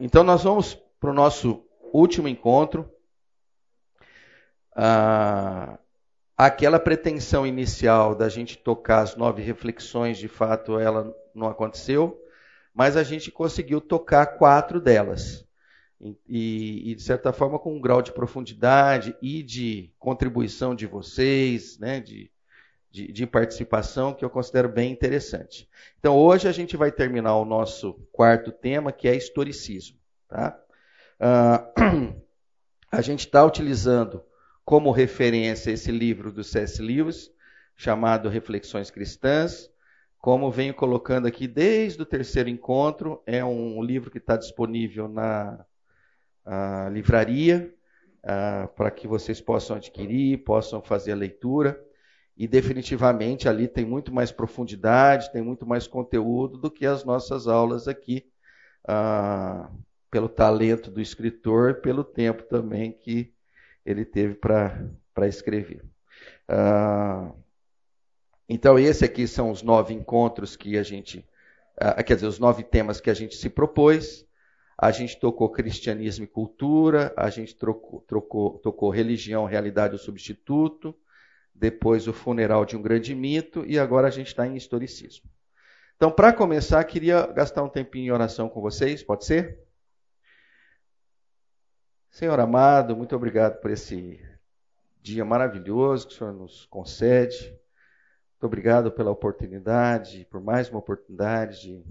então nós vamos para o nosso último encontro. Ah, aquela pretensão inicial da gente tocar as nove reflexões, de fato, ela não aconteceu, mas a gente conseguiu tocar quatro delas. E, e, de certa forma, com um grau de profundidade e de contribuição de vocês, né, de, de, de, participação, que eu considero bem interessante. Então, hoje a gente vai terminar o nosso quarto tema, que é historicismo. Tá? Uh, a gente está utilizando como referência esse livro do C.S. Lewis, chamado Reflexões Cristãs. Como venho colocando aqui desde o terceiro encontro, é um livro que está disponível na livraria, uh, para que vocês possam adquirir, possam fazer a leitura. E definitivamente ali tem muito mais profundidade, tem muito mais conteúdo do que as nossas aulas aqui, uh, pelo talento do escritor, pelo tempo também que ele teve para escrever. Uh, então, esse aqui são os nove encontros que a gente, uh, quer dizer, os nove temas que a gente se propôs. A gente tocou cristianismo e cultura, a gente trocou, trocou, tocou religião, realidade ou substituto, depois o funeral de um grande mito e agora a gente está em historicismo. Então, para começar, queria gastar um tempinho em oração com vocês, pode ser? Senhor amado, muito obrigado por esse dia maravilhoso que o Senhor nos concede. Muito obrigado pela oportunidade, por mais uma oportunidade de,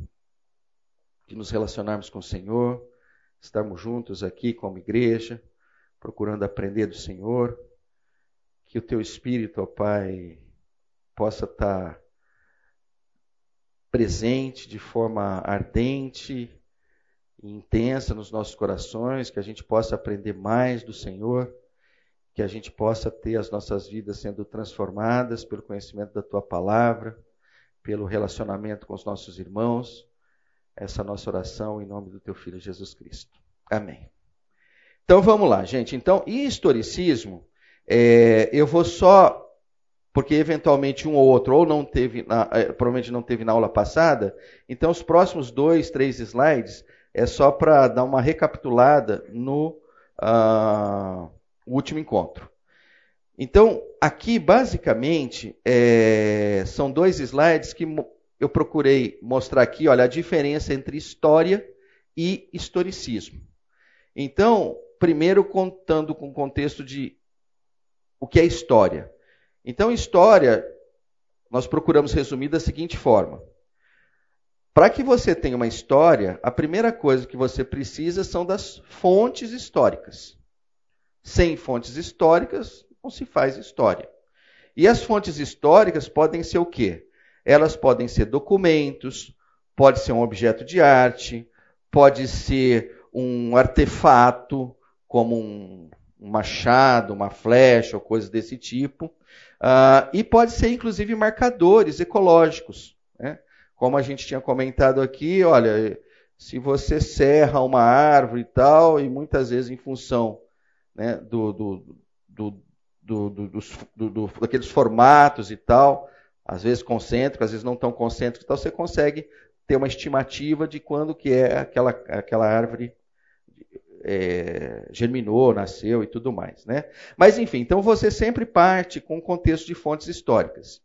de nos relacionarmos com o Senhor, estarmos juntos aqui como igreja, procurando aprender do Senhor. Que o teu Espírito, ó Pai, possa estar presente de forma ardente, e intensa nos nossos corações, que a gente possa aprender mais do Senhor, que a gente possa ter as nossas vidas sendo transformadas pelo conhecimento da tua palavra, pelo relacionamento com os nossos irmãos. Essa é nossa oração em nome do teu filho Jesus Cristo. Amém. Então vamos lá, gente. Então, historicismo, é, eu vou só porque eventualmente um ou outro ou não teve, na, é, provavelmente não teve na aula passada. Então, os próximos dois, três slides é só para dar uma recapitulada no uh, último encontro. Então, aqui, basicamente, é, são dois slides que eu procurei mostrar aqui, olha, a diferença entre história e historicismo. Então, primeiro contando com o contexto de o que é história. Então, história, nós procuramos resumir da seguinte forma: para que você tenha uma história, a primeira coisa que você precisa são das fontes históricas. Sem fontes históricas, não se faz história. E as fontes históricas podem ser o quê? Elas podem ser documentos, pode ser um objeto de arte, pode ser um artefato, como um, machado, uma flecha ou coisas desse tipo. Uh, e pode ser, inclusive, marcadores ecológicos. Né? como a gente tinha comentado aqui, olha, se você serra uma árvore e tal, e muitas vezes em função né, do, do, do, do, dos, do, daqueles formatos e tal, às vezes concêntricos, às vezes não tão concêntricos, então você consegue ter uma estimativa de quando que é aquela, aquela árvore é, germinou, nasceu e tudo mais. Né? Mas enfim, então você sempre parte com o contexto de fontes históricas.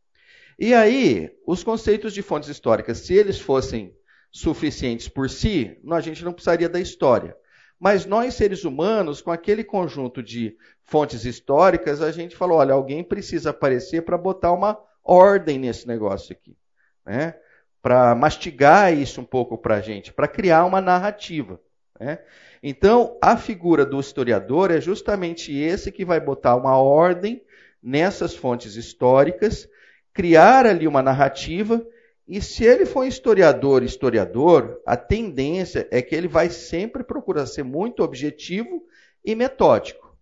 E aí, os conceitos de fontes históricas, se eles fossem suficientes por si, a gente não precisaria da história. Mas nós, seres humanos, com aquele conjunto de fontes históricas, a gente falou: olha, alguém precisa aparecer para botar uma ordem nesse negócio aqui. Né? Para mastigar isso um pouco para a gente, para criar uma narrativa. Né? Então, a figura do historiador é justamente esse que vai botar uma ordem nessas fontes históricas criar ali uma narrativa. E se ele for historiador, historiador, a tendência é que ele vai sempre procurar ser muito objetivo e metódico.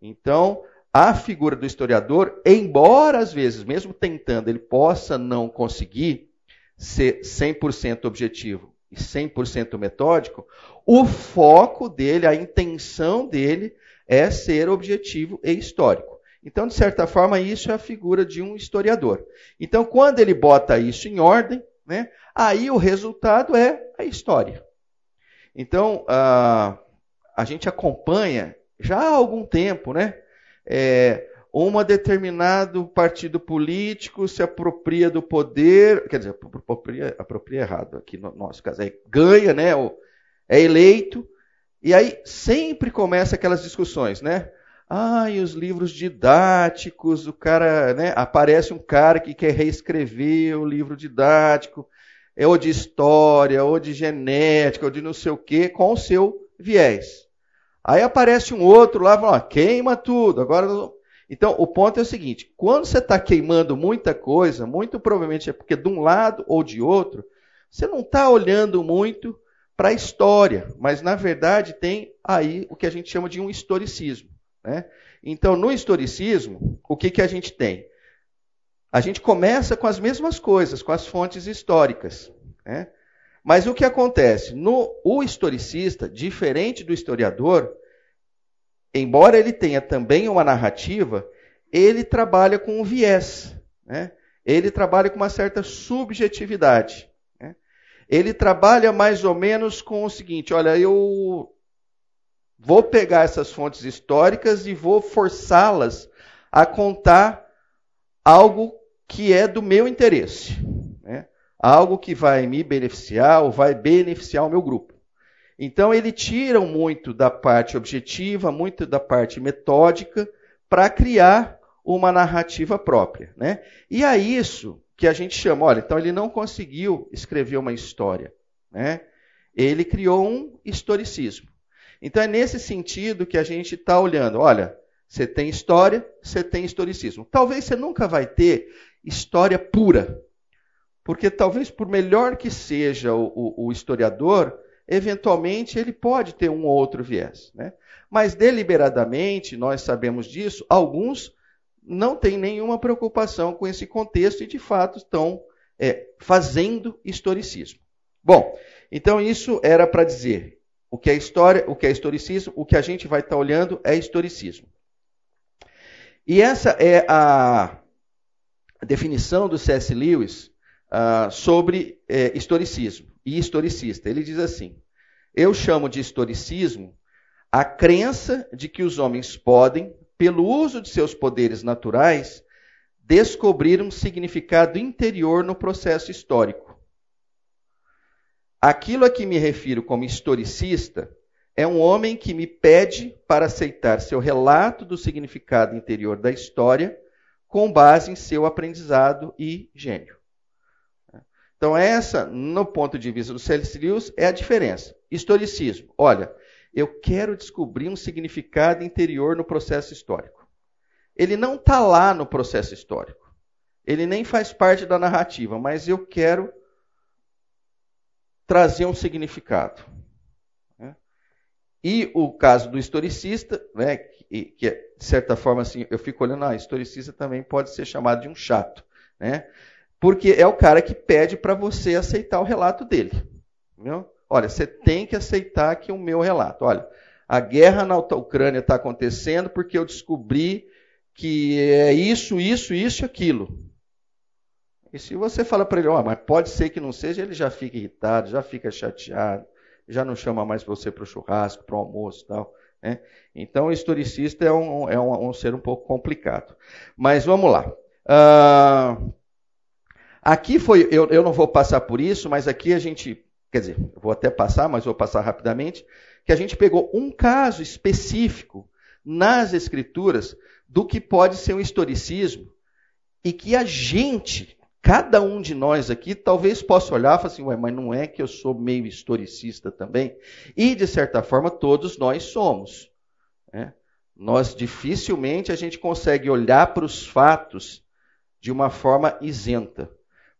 Então, a figura do historiador, embora às vezes, mesmo tentando, ele possa não conseguir ser 100% objetivo e 100% metódico, o foco dele, a intenção dele é ser objetivo e histórico. Então, de certa forma, isso é a figura de um historiador. Então, quando ele bota isso em ordem, né, aí o resultado é a história. Então, a, a gente acompanha já há algum tempo, né? É, um determinado partido político se apropria do poder, quer dizer, apropria, apropria errado aqui no nosso caso, é, ganha, né? É eleito, e aí sempre começa aquelas discussões, né? Ah, e os livros didáticos, o cara, né? Aparece um cara que quer reescrever o livro didático, é ou de história, ou de genética, ou de não sei o quê, com o seu viés. Aí aparece um outro lá, fala, queima tudo. Agora, então o ponto é o seguinte: quando você está queimando muita coisa, muito provavelmente é porque de um lado ou de outro, você não está olhando muito para a história, mas na verdade tem aí o que a gente chama de um historicismo. Né? Então, no historicismo, o que, que a gente tem? A gente começa com as mesmas coisas, com as fontes históricas. Né? Mas o que acontece? No, o historicista, diferente do historiador, embora ele tenha também uma narrativa, ele trabalha com um viés. Né? Ele trabalha com uma certa subjetividade. Né? Ele trabalha mais ou menos com o seguinte: olha, eu Vou pegar essas fontes históricas e vou forçá-las a contar algo que é do meu interesse. Né? Algo que vai me beneficiar ou vai beneficiar o meu grupo. Então, ele tira muito da parte objetiva, muito da parte metódica, para criar uma narrativa própria. Né? E é isso que a gente chama, olha, então ele não conseguiu escrever uma história. Né? Ele criou um historicismo. Então é nesse sentido que a gente está olhando. Olha, você tem história, você tem historicismo. Talvez você nunca vai ter história pura. Porque talvez, por melhor que seja o, o, o historiador, eventualmente ele pode ter um ou outro viés. Né? Mas deliberadamente, nós sabemos disso, alguns não têm nenhuma preocupação com esse contexto e, de fato, estão é, fazendo historicismo. Bom, então isso era para dizer o que é história, o que é historicismo, o que a gente vai estar olhando é historicismo. E essa é a definição do C.S. Lewis uh, sobre é, historicismo e historicista. Ele diz assim: Eu chamo de historicismo a crença de que os homens podem, pelo uso de seus poderes naturais, descobrir um significado interior no processo histórico Aquilo a que me refiro como historicista é um homem que me pede para aceitar seu relato do significado interior da história com base em seu aprendizado e gênio. Então, essa, no ponto de vista do C.S. Lewis, é a diferença. Historicismo. Olha, eu quero descobrir um significado interior no processo histórico. Ele não está lá no processo histórico. Ele nem faz parte da narrativa, mas eu quero trazer um significado. Né? E o caso do historicista, né, que, que, é, de certa forma, assim, eu fico olhando, ah, historicista também pode ser chamado de um chato, né? Porque é o cara que pede para você aceitar o relato dele. Entendeu? Olha, você tem que aceitar aqui o meu relato. Olha, a guerra na Ucrânia está acontecendo porque eu descobri que é isso, isso, isso e aquilo. E se você fala para ele, oh, mas pode ser que não seja, ele já fica irritado, já fica chateado, já não chama mais você para o churrasco, para o almoço e tal. Né? Então, o historicista é, um, é um, um, ser um pouco complicado. Mas vamos lá. Uh, aqui foi, eu, eu não vou passar por isso, mas aqui a gente, quer dizer, vou até passar, mas vou passar rapidamente, que a gente pegou um caso específico nas escrituras do que pode ser um historicismo e que a gente Cada um de nós aqui talvez possa olhar e falar assim, Ué, mas não é que eu sou meio historicista também? E, de certa forma, todos nós somos. Né? Nós dificilmente a gente consegue olhar para os fatos de uma forma isenta.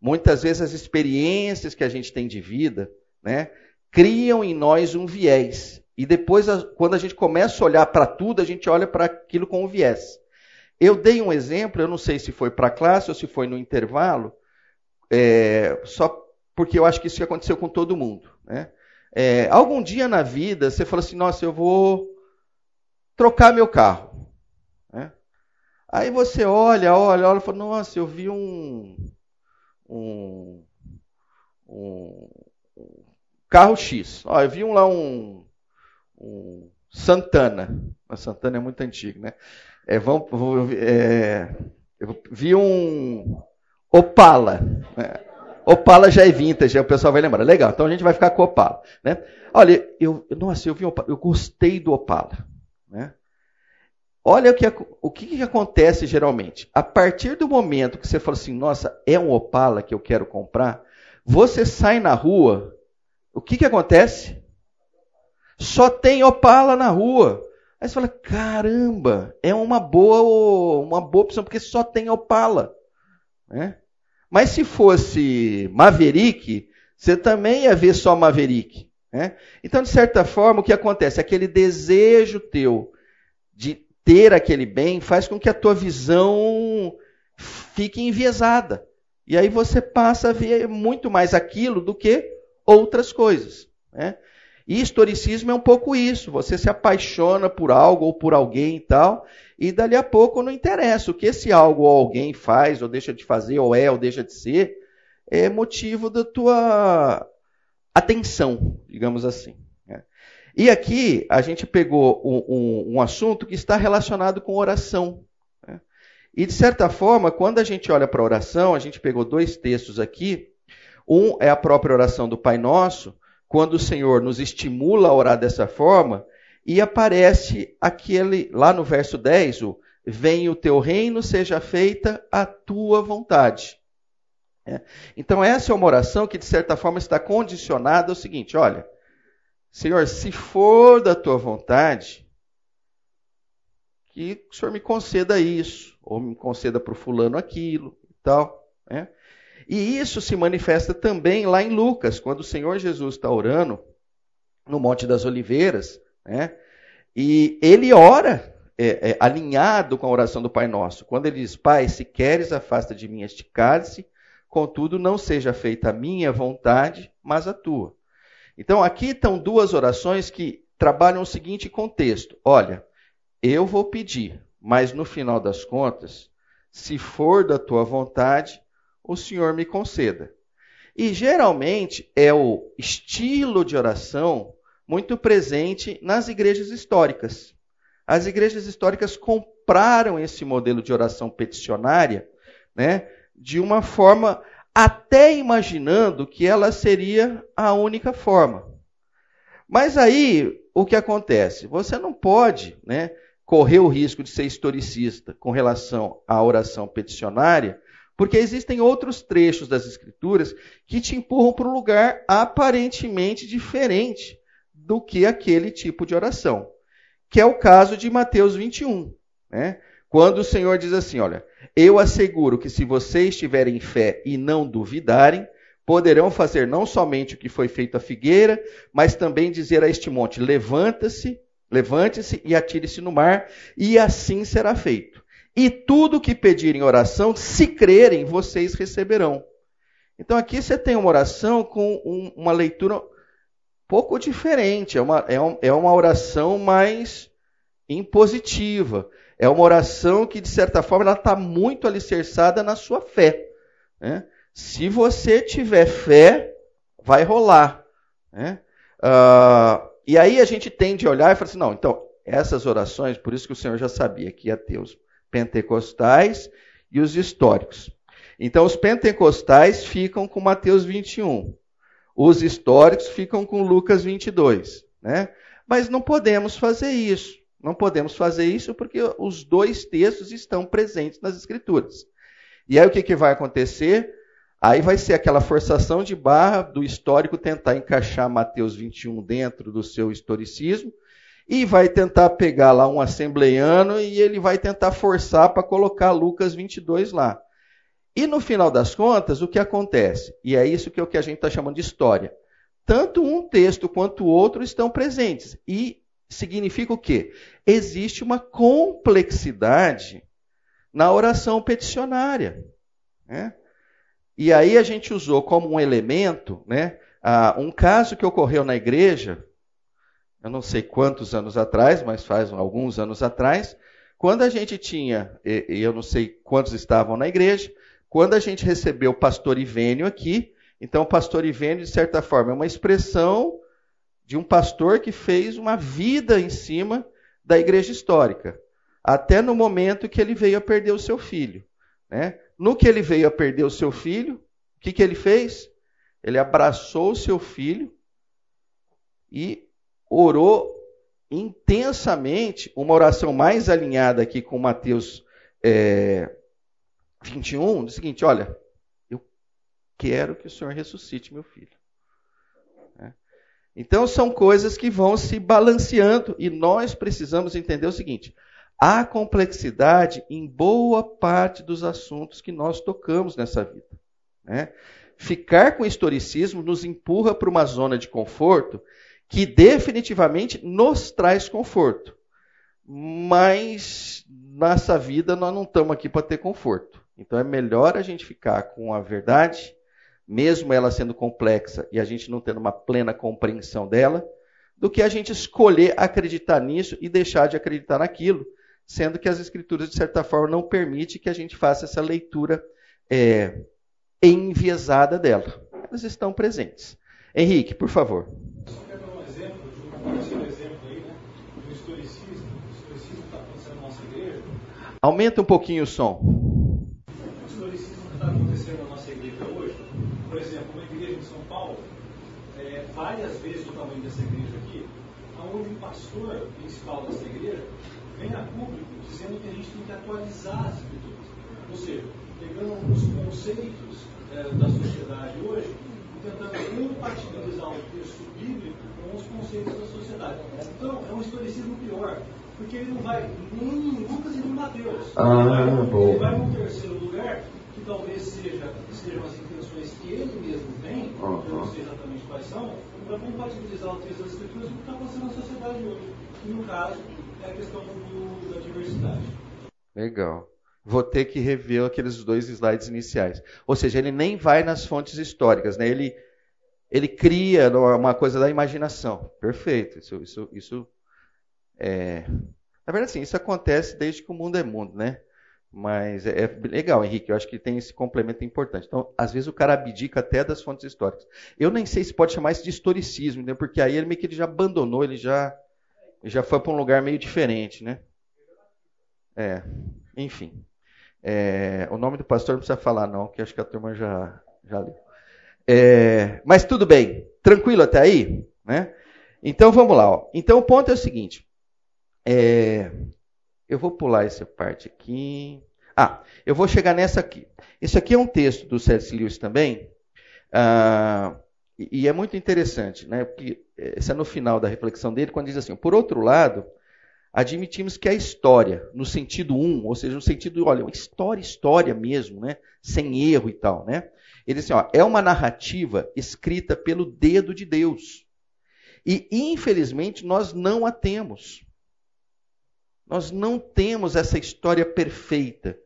Muitas vezes as experiências que a gente tem de vida né, criam em nós um viés. E depois, quando a gente começa a olhar para tudo, a gente olha para aquilo com um viés. Eu dei um exemplo, eu não sei se foi para a classe ou se foi no intervalo, é, só porque eu acho que isso aconteceu com todo mundo. Né? É, algum dia na vida você fala assim: nossa, eu vou trocar meu carro. Né? Aí você olha, olha, olha fala: nossa, eu vi um, um, um carro X. Ó, eu vi um lá um, um Santana. A Santana é muito antigo, né? É, vamos, é, eu vi um Opala. Né? Opala já é vintage, o pessoal vai lembrar. Legal, então a gente vai ficar com Opala. Né? Olha, eu, nossa, eu vi Opala, eu gostei do Opala. Né? Olha o que, o que, acontece geralmente. A partir do momento que você fala assim, nossa, é um Opala que eu quero comprar, você sai na rua, o que, que acontece? Só tem Opala na rua. Aí você fala, caramba, é uma boa, uma boa opção, porque só tem Opala. Né? Mas se fosse Maverick, você também ia ver só Maverick. Né? Então, de certa forma, o que acontece? Aquele desejo teu ter aquele bem faz com que a tua visão fique enviesada. E aí você passa a ver muito mais aquilo do que outras coisas. Né? E historicismo é um pouco isso. Você se apaixona por algo ou por alguém e tal, e dali a pouco não interessa o que esse algo ou alguém faz, ou deixa de fazer, ou é, ou deixa de ser, é motivo da tua atenção, digamos assim. E aqui a gente pegou um, um, um, assunto que está relacionado com oração. Né? E de certa forma, quando a gente olha para a oração, a gente pegou dois textos aqui. Um é a própria oração do Pai Nosso, quando o Senhor nos estimula a orar dessa forma, e aparece aquele, lá no verso 10, o Venha o teu reino, seja feita a tua vontade. É. Então, essa é uma oração que, de certa forma, está condicionada ao seguinte: olha, Senhor, se for da tua vontade, que o Senhor me conceda isso, ou me conceda para o fulano aquilo e tal. Né? E isso se manifesta também lá em Lucas, quando o Senhor Jesus está orando no Monte das Oliveiras, né? e ele ora é, é, alinhado com a oração do Pai Nosso. Quando ele diz, Pai, se queres, afasta de mim este cálice, contudo, não seja feita a minha vontade, mas a tua. Então, aqui estão duas orações que trabalham o seguinte contexto: olha, eu vou pedir, mas no final das contas, se for da tua vontade, o Senhor me conceda. E geralmente é o estilo de oração muito presente nas igrejas históricas. As igrejas históricas compraram esse modelo de oração peticionária, né, de uma forma até imaginando que ela seria a única forma. Mas aí o que acontece? Você não pode, né, correr o risco de ser historicista com relação à oração peticionária, porque existem outros trechos das Escrituras que te empurram para um lugar aparentemente diferente do que aquele tipo de oração, que é o caso de Mateus 21. Né? Quando o Senhor diz assim: Olha, eu asseguro que se vocês tiverem fé e não duvidarem, poderão fazer não somente o que foi feito à figueira, mas também dizer a este monte: levanta-se, levante-se e atire-se no mar, e assim será feito. E tudo que pedirem oração, se crerem, vocês receberão. Então aqui você tem uma oração com um, uma leitura pouco diferente. É uma, é, um, é uma oração mais impositiva. É uma oração que, de certa forma, ela está muito alicerçada na sua fé. Né? Se você tiver fé, vai rolar. Né? Uh, e aí a gente tende a olhar e falar assim: não, então, essas orações, por isso que o Senhor já sabia que ia ter os pentecostais e os históricos. Então, os pentecostais ficam com Mateus 21, os históricos ficam com Lucas 22. Né? Mas não podemos fazer isso. Não podemos fazer isso porque os dois textos estão presentes nas Escrituras. E aí o que, que vai acontecer? Aí vai ser aquela forçação de barra do histórico tentar encaixar Mateus 21 dentro do seu historicismo e vai tentar pegar lá um assembleiano e ele vai tentar forçar para colocar Lucas 22 lá. E no final das contas, o que acontece? E é isso que, é o que a gente está chamando de história. Tanto um texto quanto o outro estão presentes. E significa o quê? Existe uma complexidade na oração peticionária. Né? E aí a gente usou como um elemento né, um caso que ocorreu na igreja, eu não sei quantos anos atrás, mas faz alguns anos atrás, quando a gente tinha, e eu não sei quantos estavam na igreja, quando a gente recebeu o pastor Ivênio aqui, Então, o pastor Ivênio, de certa forma, é uma expressão de um pastor que fez uma vida em cima da igreja histórica, até no momento que ele veio a perder o seu filho. Né? No que ele veio a perder o seu filho, o que, que ele fez? Ele abraçou o seu filho e orou intensamente, uma oração mais alinhada aqui com Mateus é, 21, do seguinte: olha, eu quero que o Senhor ressuscite meu filho. Então são coisas que vão se balanceando e nós precisamos entender o seguinte: há complexidade em boa parte dos assuntos que nós tocamos nessa vida. Né? Ficar com historicismo nos empurra para uma zona de conforto que definitivamente nos traz conforto. Mas nessa vida nós não estamos aqui para ter conforto. Então é melhor a gente ficar com a verdade, mesmo ela sendo complexa e a gente não tendo uma plena compreensão dela, do que a gente escolher acreditar nisso e deixar de acreditar naquilo, sendo que as escrituras, de certa forma, não permitem que a gente faça essa leitura é, enviesada dela. Elas estão presentes. Henrique, por favor. Aumenta um pouquinho o som. Exemplo, uma igreja de São Paulo, é, várias vezes o tamanho dessa igreja aqui, onde o pastor principal dessa igreja vem a público dizendo que a gente tem que atualizar as escrituras. Ou seja, pegando os conceitos é, da sociedade hoje e tentando compatibilizar o texto bíblico com os conceitos da sociedade. Então, é um historicismo pior porque ele não vai nem em Lucas e nem em Mateus. Ah, ele, vai, bom. ele vai num terceiro lugar, que talvez seja, sejam as intenções que ele mesmo tem, uhum. eu não sei exatamente quais são, para compatibilizar o texto das escrituras com o que está acontecendo na sociedade hoje. E no caso, é a questão do, da diversidade. Legal. Vou ter que rever aqueles dois slides iniciais. Ou seja, ele nem vai nas fontes históricas, né? Ele, ele cria uma coisa da imaginação. Perfeito. Isso, isso, isso é... Na verdade, sim, isso acontece desde que o mundo é mundo, né? Mas é, é legal, Henrique, eu acho que tem esse complemento importante. Então, às vezes o cara abdica até das fontes históricas. Eu nem sei se pode chamar isso de historicismo, né? porque aí ele meio que ele já abandonou, ele já, já foi para um lugar meio diferente, né? É, enfim. É, o nome do pastor não precisa falar, não, que acho que a turma já, já leu. É, mas tudo bem, tranquilo até aí? Né? Então vamos lá. Ó. Então o ponto é o seguinte: é, eu vou pular essa parte aqui. Ah, eu vou chegar nessa aqui. Esse aqui é um texto do C.S. Lewis também, ah, e é muito interessante, né? Porque esse é no final da reflexão dele, quando diz assim: por outro lado, admitimos que a história, no sentido um, ou seja, no sentido, olha, história, história mesmo, né? Sem erro e tal, né? Ele diz assim: ó, é uma narrativa escrita pelo dedo de Deus. E, infelizmente, nós não a temos. Nós não temos essa história perfeita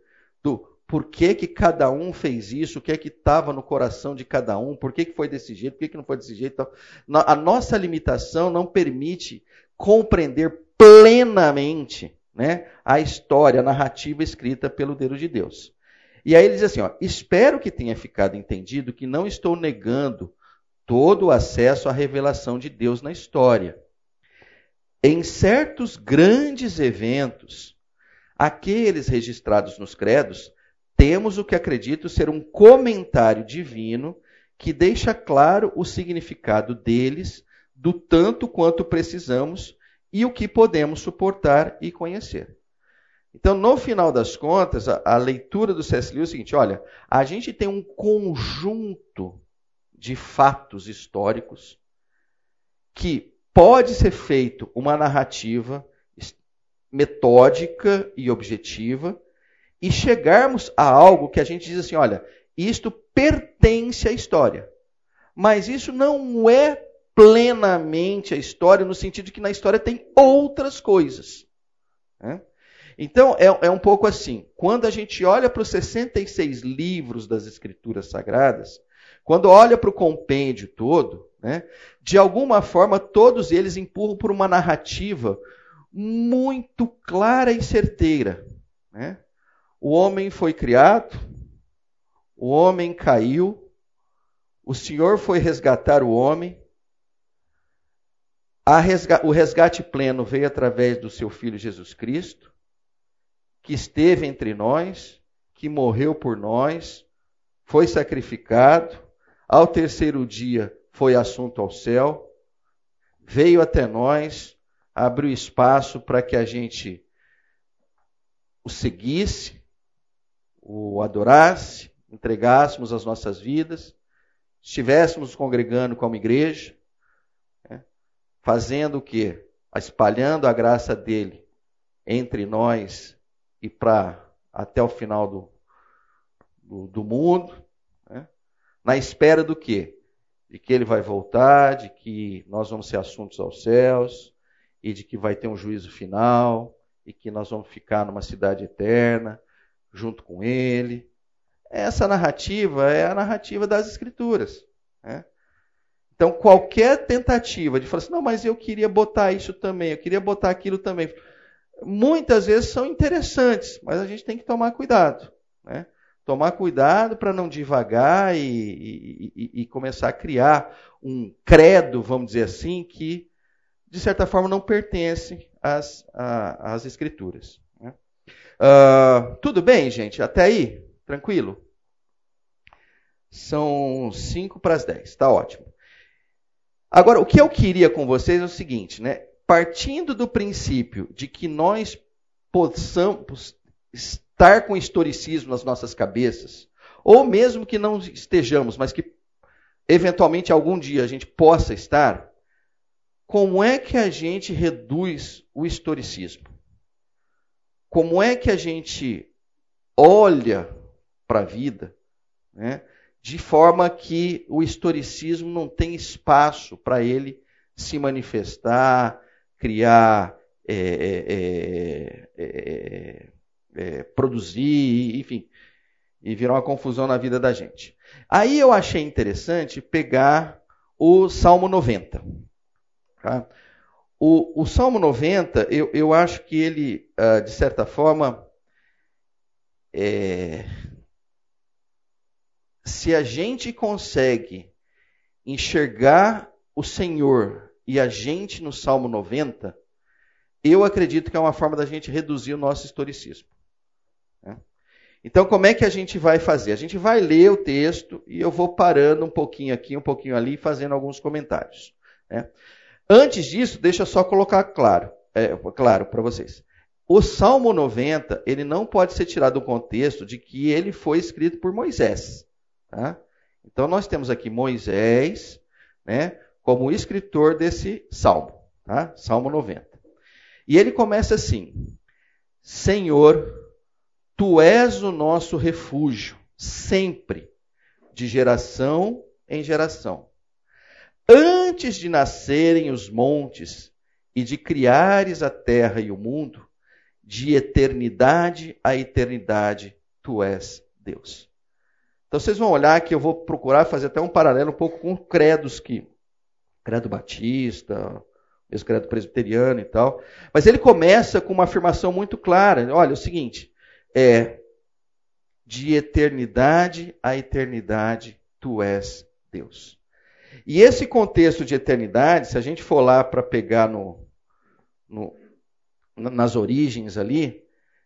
do por que, que cada um fez isso, o que é que estava no coração de cada um, por que, que foi desse jeito, por que, que não foi desse jeito. A nossa limitação não permite compreender plenamente né, a história, a narrativa escrita pelo dedo de Deus. E aí ele diz assim: ó, espero que tenha ficado entendido que não estou negando todo o acesso à revelação de Deus na história em certos grandes eventos, aqueles registrados nos credos, temos o que acredito ser um comentário divino que deixa claro o significado deles, do tanto quanto precisamos e o que podemos suportar e conhecer. Então, no final das contas, a, a leitura do C.S. Lewis é o seguinte: olha, a gente tem um conjunto de fatos históricos que pode ser feito uma narrativa metódica e objetiva e chegarmos a algo que a gente diz assim, olha, isto pertence à história. Mas isso não é plenamente a história, no sentido de que na história tem outras coisas. Né? Então, é, é, um pouco assim. Quando a gente olha para os 66 livros das Escrituras Sagradas, quando olha para o compêndio todo, né, de alguma forma todos eles empurram por uma narrativa muito clara e certeira. Né? O homem foi criado, o homem caiu, o Senhor foi resgatar o homem. o resgate pleno veio através do seu Filho Jesus Cristo, que esteve entre nós, que morreu por nós, foi sacrificado, ao terceiro dia foi assunto ao céu, veio até nós, abriu espaço para que a gente o seguisse, o adorasse, entregássemos as nossas vidas, estivéssemos congregando como igreja, né? fazendo o quê? Espalhando a graça dele entre nós e para até o final do, do, do mundo, né? na espera do quê? De que ele vai voltar, de que nós vamos ser assuntos aos céus e de que vai ter um juízo final e que nós vamos ficar numa cidade eterna junto com ele. Essa narrativa é a narrativa das Escrituras. Né? Então, qualquer tentativa de falar assim, não, mas eu queria botar isso também, eu queria botar aquilo também, muitas vezes são interessantes, mas a gente tem que tomar cuidado. Né? Tomar cuidado para não divagar e, e, e, começar a criar um credo, vamos dizer assim, que de certa forma não pertence às, às Escrituras. Uh, tudo bem, gente? Até aí? Tranquilo? São 5 para as 10, está ótimo. Agora, o que eu queria com vocês é o seguinte, né? Partindo do princípio de que nós possamos estar com historicismo nas nossas cabeças, ou mesmo que não estejamos, mas que eventualmente algum dia a gente possa estar, como é que a gente reduz o historicismo? Como é que a gente olha para a vida né, de forma que o historicismo não tem espaço para ele se manifestar, criar, é, é, é, é, produzir, enfim, e virar uma confusão na vida da gente. Aí eu achei interessante pegar o Salmo 90. Tá? O, o, Salmo 90, eu, eu acho que ele, uh, de certa forma, é, se a gente consegue enxergar o Senhor e a gente no Salmo 90, eu acredito que é uma forma da gente reduzir o nosso historicismo. Né? Então, como é que a gente vai fazer? A gente vai ler o texto e eu vou parando um pouquinho aqui, um pouquinho ali, fazendo alguns comentários. Né? Antes disso, deixa eu só colocar claro, é, claro para vocês. O Salmo 90, ele não pode ser tirado do contexto de que ele foi escrito por Moisés. Tá? Então nós temos aqui Moisés, né, como escritor desse salmo, tá? Salmo 90. E ele começa assim: Senhor, tu és o nosso refúgio, sempre, de geração em geração. Antes de nascerem os montes e de criares a terra e o mundo, de eternidade a eternidade, tu és Deus. Então vocês vão olhar que eu vou procurar fazer até um paralelo um pouco com credos que credo batista, mesmo credo presbiteriano e tal. Mas ele começa com uma afirmação muito clara. Olha, é o seguinte, é de eternidade a eternidade tu és Deus. E esse contexto de eternidade, se a gente for lá para pegar no, no, nas origens ali,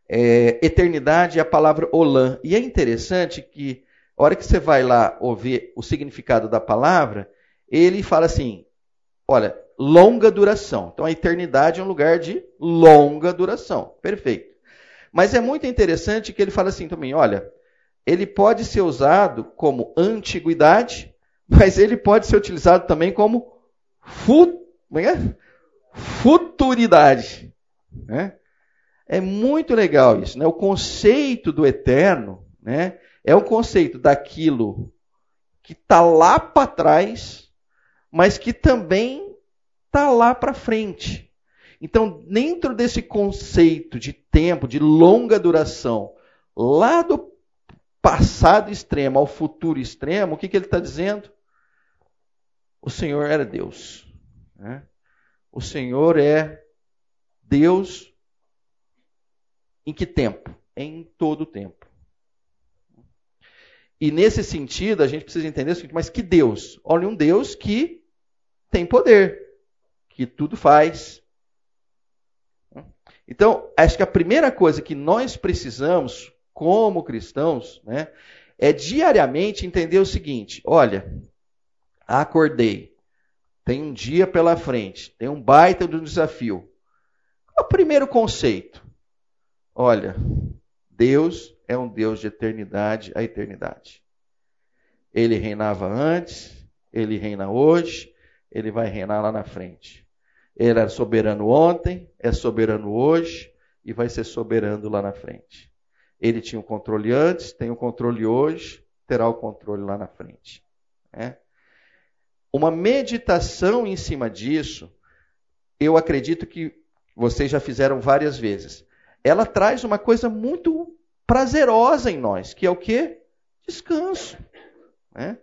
é, eternidade é a palavra olã. E é interessante que a hora que você vai lá ouvir o significado da palavra, ele fala assim: olha, longa duração. Então a eternidade é um lugar de longa duração. Perfeito. Mas é muito interessante que ele fala assim também: olha, ele pode ser usado como antiguidade, mas ele pode ser utilizado também como é é? futuridade. Né? É muito legal isso. Né? O conceito do eterno né, é o conceito daquilo que está lá para trás, mas que também está lá para frente. Então, dentro desse conceito de tempo, de longa duração, lá do passado extremo ao futuro extremo, o que, que ele está dizendo? O Senhor era Deus. Né? O Senhor é Deus em que tempo? Em todo o tempo. E nesse sentido, a gente precisa entender o seguinte: mas que Deus? Olha, um Deus que tem poder, que tudo faz. Então, acho que a primeira coisa que nós precisamos, como cristãos, né, é diariamente entender o seguinte: olha, acordei, tem um dia pela frente, tem um baita do desafio. O primeiro conceito, olha, Deus é um Deus de eternidade a eternidade. Ele reinava antes, ele reina hoje, ele vai reinar lá na frente. Ele era soberano ontem, é soberano hoje e vai ser soberano lá na frente. Ele tinha o controle antes, tem o controle hoje, terá o controle lá na frente. É? Uma meditação em cima disso, eu acredito que vocês já fizeram várias vezes. Ela traz uma coisa muito prazerosa em nós, que é o que? Descanso. Né?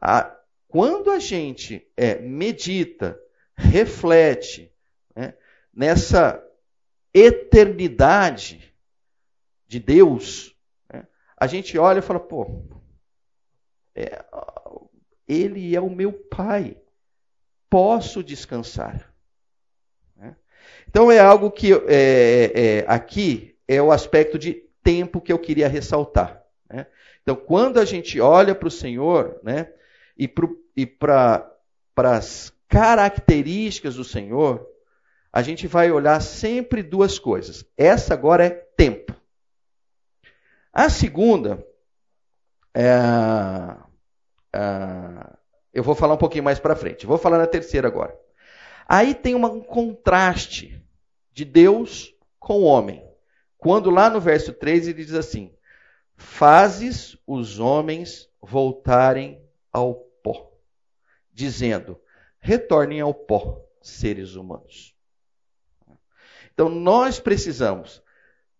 A, quando a gente é, medita, reflete né, nessa eternidade de Deus, né, a gente olha e fala, pô, é, ele é o meu Pai. Posso descansar. Né? Então é algo que é, é, aqui é o aspecto de tempo que eu queria ressaltar. Né? Então, quando a gente olha para o Senhor né, e para as características do Senhor, a gente vai olhar sempre duas coisas. Essa agora é tempo. A segunda é, ah, eu vou falar um pouquinho mais para frente. Vou falar na terceira agora. Aí tem um contraste de Deus com o homem. Quando lá no verso 3 ele diz assim: Fazes os homens voltarem ao pó, dizendo: Retornem ao pó, seres humanos. Então nós precisamos,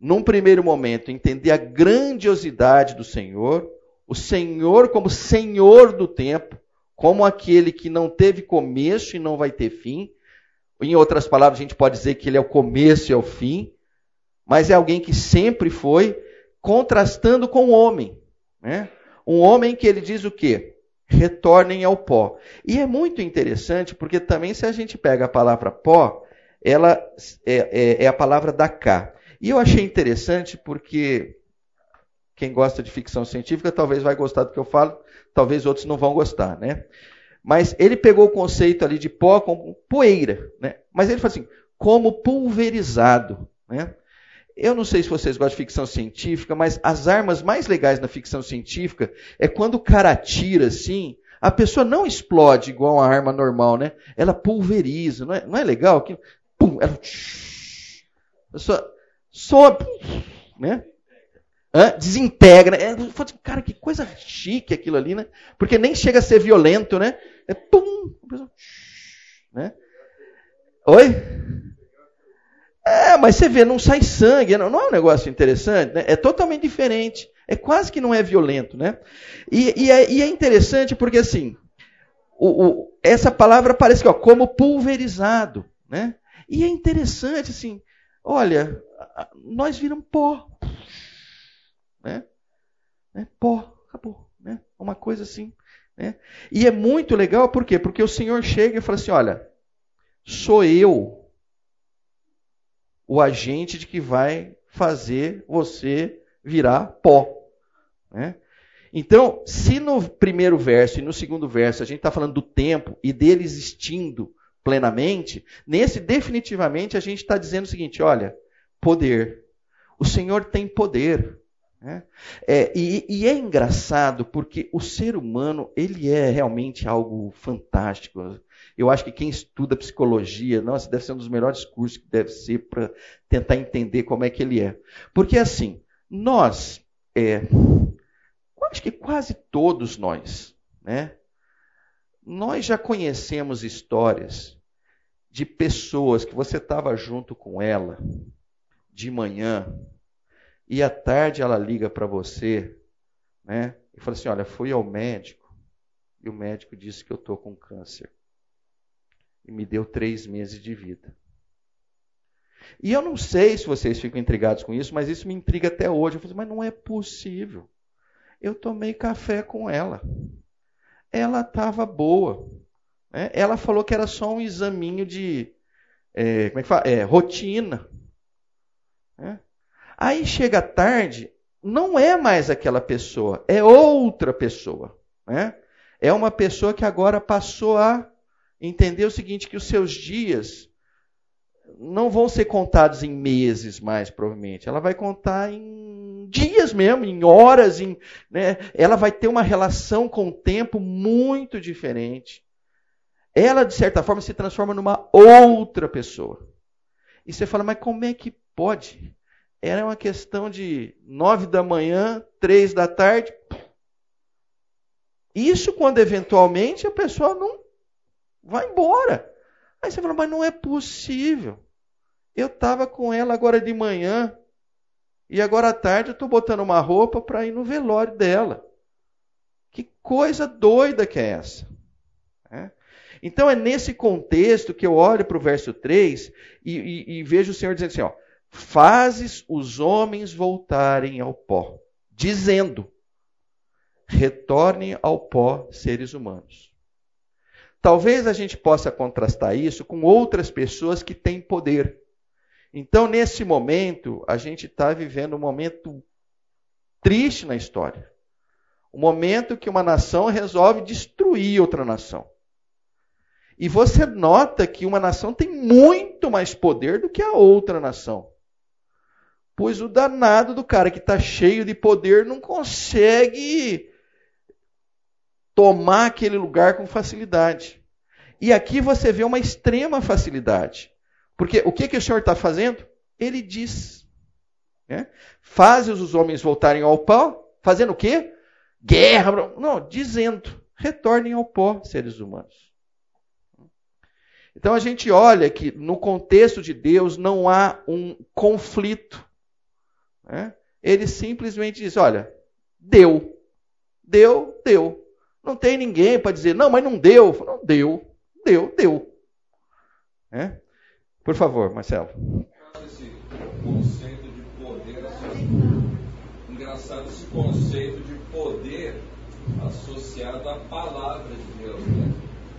num primeiro momento, entender a grandiosidade do Senhor, o Senhor como Senhor do tempo, como aquele que não teve começo e não vai ter fim. Em outras palavras, a gente pode dizer que ele é o começo e é o fim, mas é alguém que sempre foi, contrastando com o homem. Né? Um homem que ele diz o quê? Retornem ao pó. E é muito interessante, porque também se a gente pega a palavra pó, ela é, é, é a palavra da cá. E eu achei interessante porque quem gosta de ficção científica talvez vai gostar do que eu falo, talvez outros não vão gostar, né? Mas ele pegou o conceito ali de pó como poeira, né? Mas ele fala assim, como pulverizado, né? Eu não sei se vocês gostam de ficção científica, mas as armas mais legais na ficção científica é quando o cara atira assim, a pessoa não explode igual uma arma normal, né? Ela pulveriza, não é, não é legal? Aquilo, pum, ela, a pessoa sobe, né? desintegra. É, cara, que coisa chique aquilo ali, né? Porque nem chega a ser violento, né? É pum, né? Oi? É, mas você vê, não sai sangue, não, não é um negócio interessante, né? É totalmente diferente. É quase que não é violento, né? E, e, é, e é, interessante porque assim, o, o, essa palavra parece que ó, como pulverizado, né? E é interessante assim, olha, nós viramos pó, né? né? Pó, acabou. Né? Uma coisa assim. Né? E é muito legal, por quê? Porque o Senhor chega e fala assim: olha, sou eu o agente de que vai fazer você virar pó. Né? Então, se no primeiro verso e no segundo verso a gente está falando do tempo e dele existindo plenamente, nesse definitivamente a gente está dizendo o seguinte: olha, poder. O Senhor tem poder. Né? É, e, e, é engraçado porque o ser humano ele é realmente algo fantástico. Eu acho que quem estuda psicologia, nossa, deve ser um dos melhores cursos que deve ser para tentar entender como é que ele é. Porque assim, nós, é, acho que quase todos nós, né? Nós já conhecemos histórias de pessoas que você estava junto com ela de manhã e à tarde ela liga para você, né? E fala assim: olha, fui ao médico e o médico disse que eu estou com câncer. E me deu três meses de vida. E eu não sei se vocês ficam intrigados com isso, mas isso me intriga até hoje. Eu falo assim, mas não é possível. Eu tomei café com ela. Ela estava boa. Né? Ela falou que era só um examinho de é, como é que fala? É, rotina. Né? Aí chega tarde, não é mais aquela pessoa, é outra pessoa. Né? É uma pessoa que agora passou a entender o seguinte: que os seus dias não vão ser contados em meses mais, provavelmente. Ela vai contar em dias mesmo, em horas. Em, né? Ela vai ter uma relação com o tempo muito diferente. Ela, de certa forma, se transforma numa outra pessoa. E você fala, mas como é que pode? Era uma questão de nove da manhã, três da tarde. Isso quando eventualmente a pessoa não vai embora. Aí você fala, mas não é possível. Eu estava com ela agora de manhã e agora à tarde eu estou botando uma roupa para ir no velório dela. Que coisa doida que é essa? É? Então é nesse contexto que eu olho para o verso 3 e, e, e, vejo o Senhor dizendo assim: ó, fazes os homens voltarem ao pó, dizendo: retornem ao pó seres humanos. Talvez a gente possa contrastar isso com outras pessoas que têm poder. Então, nesse momento, a gente está vivendo um momento triste na história. Um momento que uma nação resolve destruir outra nação. E você nota que uma nação tem muito mais poder do que a outra nação. Pois o danado do cara que está cheio de poder não consegue tomar aquele lugar com facilidade. E aqui você vê uma extrema facilidade. Porque o que, que o Senhor está fazendo? Ele diz. Né? Faz os homens voltarem ao pó, fazendo o quê? Guerra. Não, dizendo: retornem ao pó, seres humanos. Então a gente olha que no contexto de Deus não há um conflito. Né? Ele simplesmente diz: olha, deu. Deu, deu. Não tem ninguém para dizer, não, mas não deu. Não, deu, deu, deu. É? Por favor, Marcelo. Esse conceito de poder Engraçado esse conceito de poder associado à palavra de Deus, né?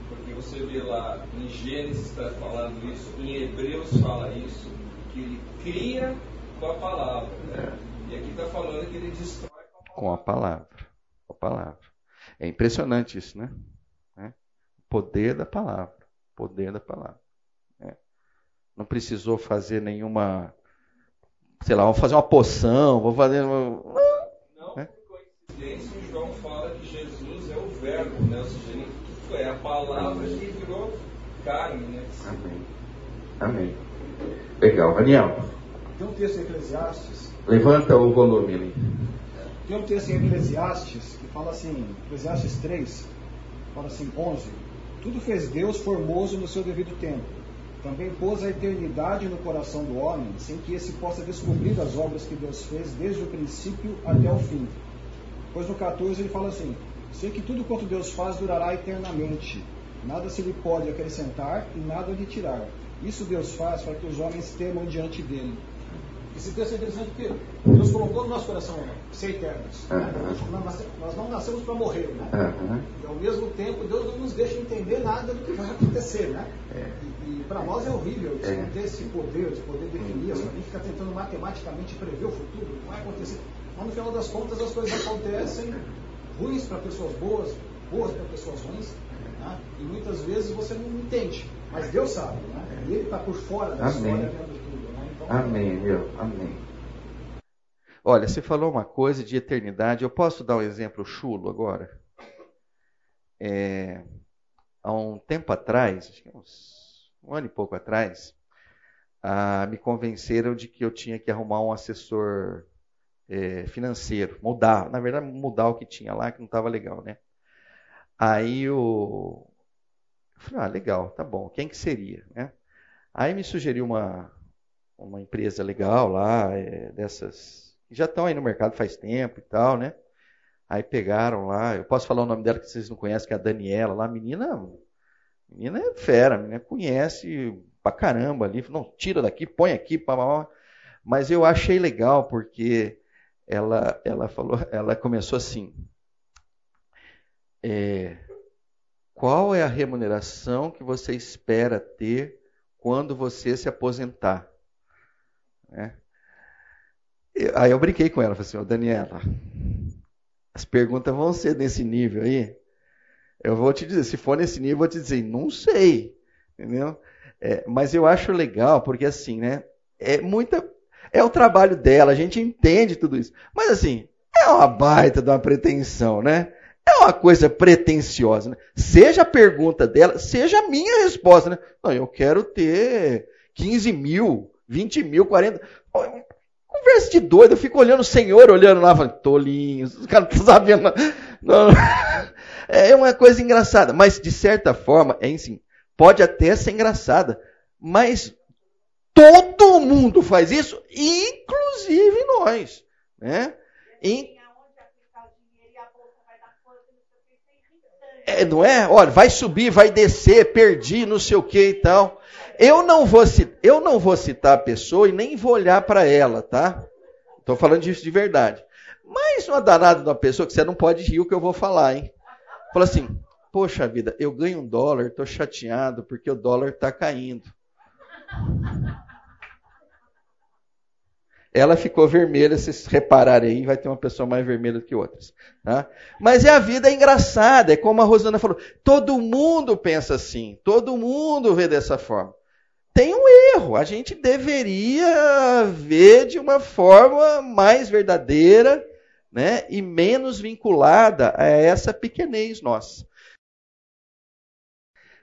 Porque você vê lá em Gênesis está falando isso, em Hebreus fala isso, que ele cria com a palavra. Né? E aqui está falando que ele destrói com a palavra. Com a palavra. É impressionante isso, né? É. Poder da palavra. Poder da palavra não precisou fazer nenhuma, sei lá, vamos fazer uma poção, vou fazer. Não, não né? por coincidência, João fala que Jesus é o Verbo, né? Ou seja, é a palavra que virou carne, né? Amém. Amém. Legal, Daniel. Tem um texto em Eclesiastes. Levanta o volume ali. Tem um texto em Eclesiastes que fala assim, Eclesiastes 3, fala assim, 11. Tudo fez Deus formoso no seu devido tempo também pôs a eternidade no coração do homem, sem que esse possa descobrir as obras que Deus fez desde o princípio até o fim. Pois no 14 ele fala assim: Sei que tudo quanto Deus faz durará eternamente, nada se lhe pode acrescentar e nada lhe tirar. Isso Deus faz para que os homens temam diante dele. Esse texto é interessante porque Deus colocou no nosso coração ser eternos. Né? Nós não nascemos para morrer, né? Uhum. E ao mesmo tempo Deus não nos deixa entender nada do que vai acontecer, né? É. E, e para nós é horrível isso, é. não ter esse poder de poder definir, uhum. a gente fica tentando matematicamente prever o futuro, não vai acontecer. Mas no final das contas as coisas acontecem ruins para pessoas boas, boas para pessoas ruins, né? e muitas vezes você não entende. Mas Deus sabe, né? E Ele está por fora da Amém. história vendo Amém, meu. Amém. Olha, você falou uma coisa de eternidade. Eu posso dar um exemplo chulo agora? É, há um tempo atrás, acho que uns, um ano e pouco atrás, ah, me convenceram de que eu tinha que arrumar um assessor é, financeiro, mudar, na verdade, mudar o que tinha lá, que não estava legal, né? Aí eu, eu falei, ah, legal, tá bom, quem que seria, né? Aí me sugeriu uma, uma empresa legal lá, é, dessas. já estão aí no mercado faz tempo e tal, né? Aí pegaram lá, eu posso falar o nome dela que vocês não conhecem, que é a Daniela lá, a menina, menina é fera, menina conhece pra caramba ali, não, tira daqui, põe aqui, pá, pá, pá. mas eu achei legal porque ela, ela falou, ela começou assim. É, qual é a remuneração que você espera ter quando você se aposentar? É. Aí eu brinquei com ela, falei assim, oh, Daniela, as perguntas vão ser nesse nível aí. Eu vou te dizer, se for nesse nível, eu vou te dizer, não sei, entendeu? É, mas eu acho legal, porque assim, né? É muita. É o trabalho dela, a gente entende tudo isso. Mas assim, é uma baita de uma pretensão, né? É uma coisa pretensiosa, né? Seja a pergunta dela, seja a minha resposta, né? Não, eu quero ter 15 mil, 20 mil, 40. Conversa de doido, eu fico olhando o senhor, olhando lá, falando, tolinhos, os caras não estão sabendo. Não. É uma coisa engraçada, mas de certa forma, é assim, pode até ser engraçada, mas todo mundo faz isso, inclusive nós. Né? É, não é? Olha, vai subir, vai descer, perdi, não sei o que e tal. Eu não vou, eu não vou citar a pessoa e nem vou olhar para ela, tá? Estou falando disso de verdade. Mas uma danada de uma pessoa que você não pode rir o que eu vou falar, hein? Fala assim, poxa vida, eu ganho um dólar, estou chateado porque o dólar está caindo. Ela ficou vermelha, se vocês repararem aí, vai ter uma pessoa mais vermelha do que outras. Tá? Mas é a vida é engraçada, é como a Rosana falou, todo mundo pensa assim, todo mundo vê dessa forma. Tem um erro, a gente deveria ver de uma forma mais verdadeira né, e menos vinculada a essa pequenez nossa.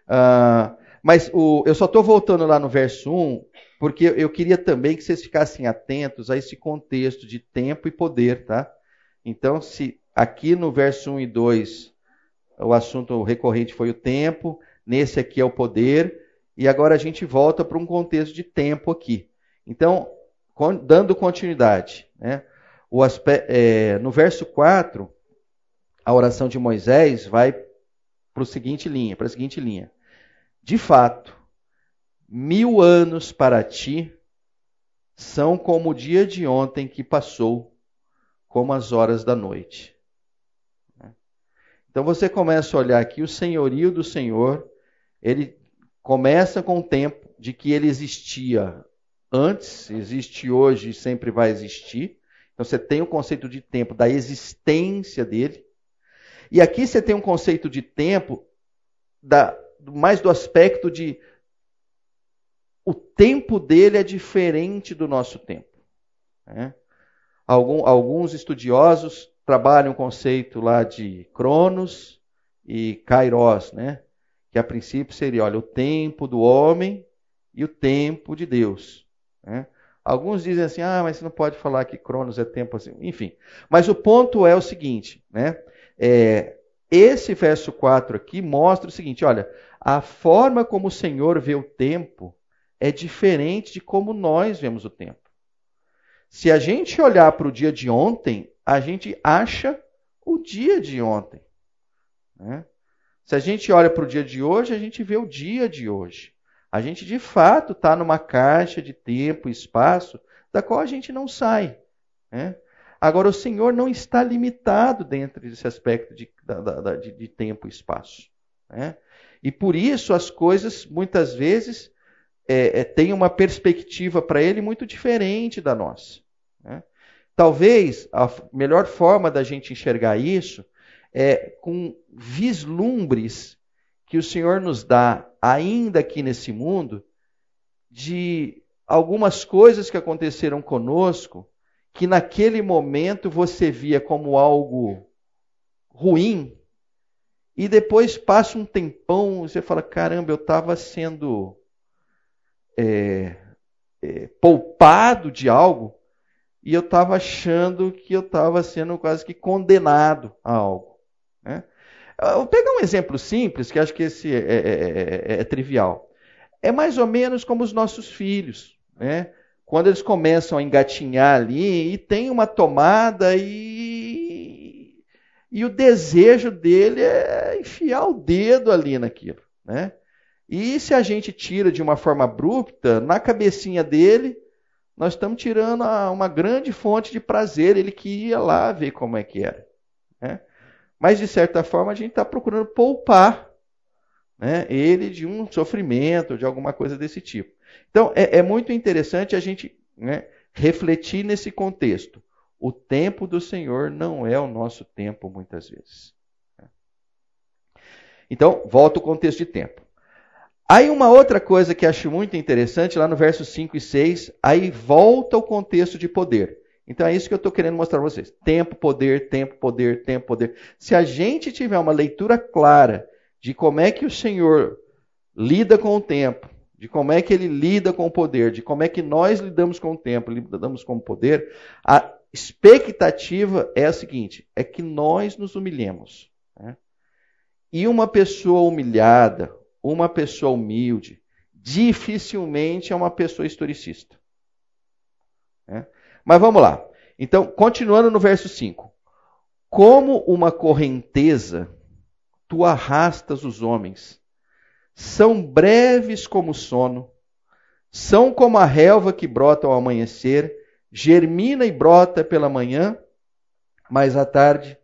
Ah, mas o, eu só estou voltando lá no verso 1 porque eu queria também que vocês ficassem atentos a esse contexto de tempo e poder, tá? Então, se aqui no verso 1 e 2 o assunto recorrente foi o tempo, nesse aqui é o poder, e agora a gente volta para um contexto de tempo aqui. Então, dando continuidade, né? Aspecto, é, no verso 4, a oração de Moisés vai para a seguinte linha, para a seguinte linha. De fato, Mil anos para ti são como o dia de ontem que passou, como as horas da noite. Então você começa a olhar aqui o senhorio do Senhor, ele começa com o tempo de que ele existia antes, existe hoje e sempre vai existir. Então você tem o conceito de tempo da existência dele. E aqui você tem um conceito de tempo da, mais do aspecto de o tempo dele é diferente do nosso tempo. Né? Algum, alguns estudiosos trabalham o conceito lá de Cronos e Kairos, né? Que a princípio seria olha, o tempo do homem e o tempo de Deus. Né? Alguns dizem assim, ah, mas você não pode falar que Cronos é tempo assim. Enfim, mas o ponto é o seguinte, né? É, esse verso 4 aqui mostra o seguinte, olha, a forma como o Senhor vê o tempo é diferente de como nós vemos o tempo. Se a gente olhar para o dia de ontem, a gente acha o dia de ontem. Né? Se a gente olha para o dia de hoje, a gente vê o dia de hoje. A gente de fato está numa caixa de tempo e espaço da qual a gente não sai. Né? Agora, o Senhor não está limitado dentro desse aspecto de, de, de tempo e espaço. Né? E por isso as coisas, muitas vezes, é, é, tem uma perspectiva para ele muito diferente da nossa. Né? Talvez a melhor forma da gente enxergar isso é com vislumbres que o Senhor nos dá, ainda aqui nesse mundo, de algumas coisas que aconteceram conosco, que naquele momento você via como algo ruim, e depois passa um tempão, você fala: caramba, eu estava sendo é, é, poupado de algo e eu estava achando que eu estava sendo quase que condenado a algo. Né? Vou pegar um exemplo simples, que acho que esse é, é, é, é, trivial. É mais ou menos como os nossos filhos. Né? Quando eles começam a engatinhar ali e tem uma tomada e, e o desejo dele é enfiar o dedo ali naquilo. Né? E se a gente tira de uma forma abrupta, na cabecinha dele nós estamos tirando uma grande fonte de prazer. Ele queria lá ver como é que era. Mas, de certa forma, a gente está procurando poupar né, ele de um sofrimento, de alguma coisa desse tipo. Então, é, é muito interessante a gente né, refletir nesse contexto. O tempo do Senhor não é o nosso tempo, muitas vezes. Então, volta o contexto de tempo. Aí uma outra coisa que acho muito interessante, lá no verso 5 e 6, aí volta o contexto de poder. Então é isso que eu estou querendo mostrar para vocês. Tempo, poder, tempo, poder, tempo, poder. Se a gente tiver uma leitura clara de como é que o Senhor lida com o tempo, de como é que ele lida com o poder, de como é que nós lidamos com o tempo, lidamos com o poder, a expectativa é a seguinte: é que nós nos humilhemos. Né? E uma pessoa humilhada, uma pessoa humilde, dificilmente é uma pessoa historicista. Né? Mas vamos lá. Então, continuando no verso 5. Como uma correnteza, tu arrastas os homens. São breves como o sono, são como a relva que brota ao amanhecer, germina e brota pela manhã, mas à tarde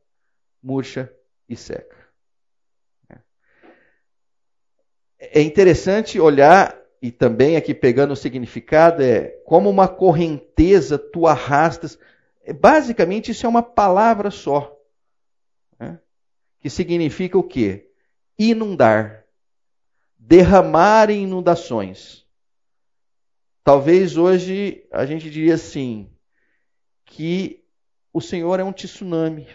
murcha e seca. É interessante olhar, e também aqui pegando o significado, é como uma correnteza tu arrastas. É, basicamente, isso é uma palavra só. Né? Que significa o quê? Inundar. Derramar em inundações. Talvez hoje a gente diria assim, que o Senhor é um tsunami.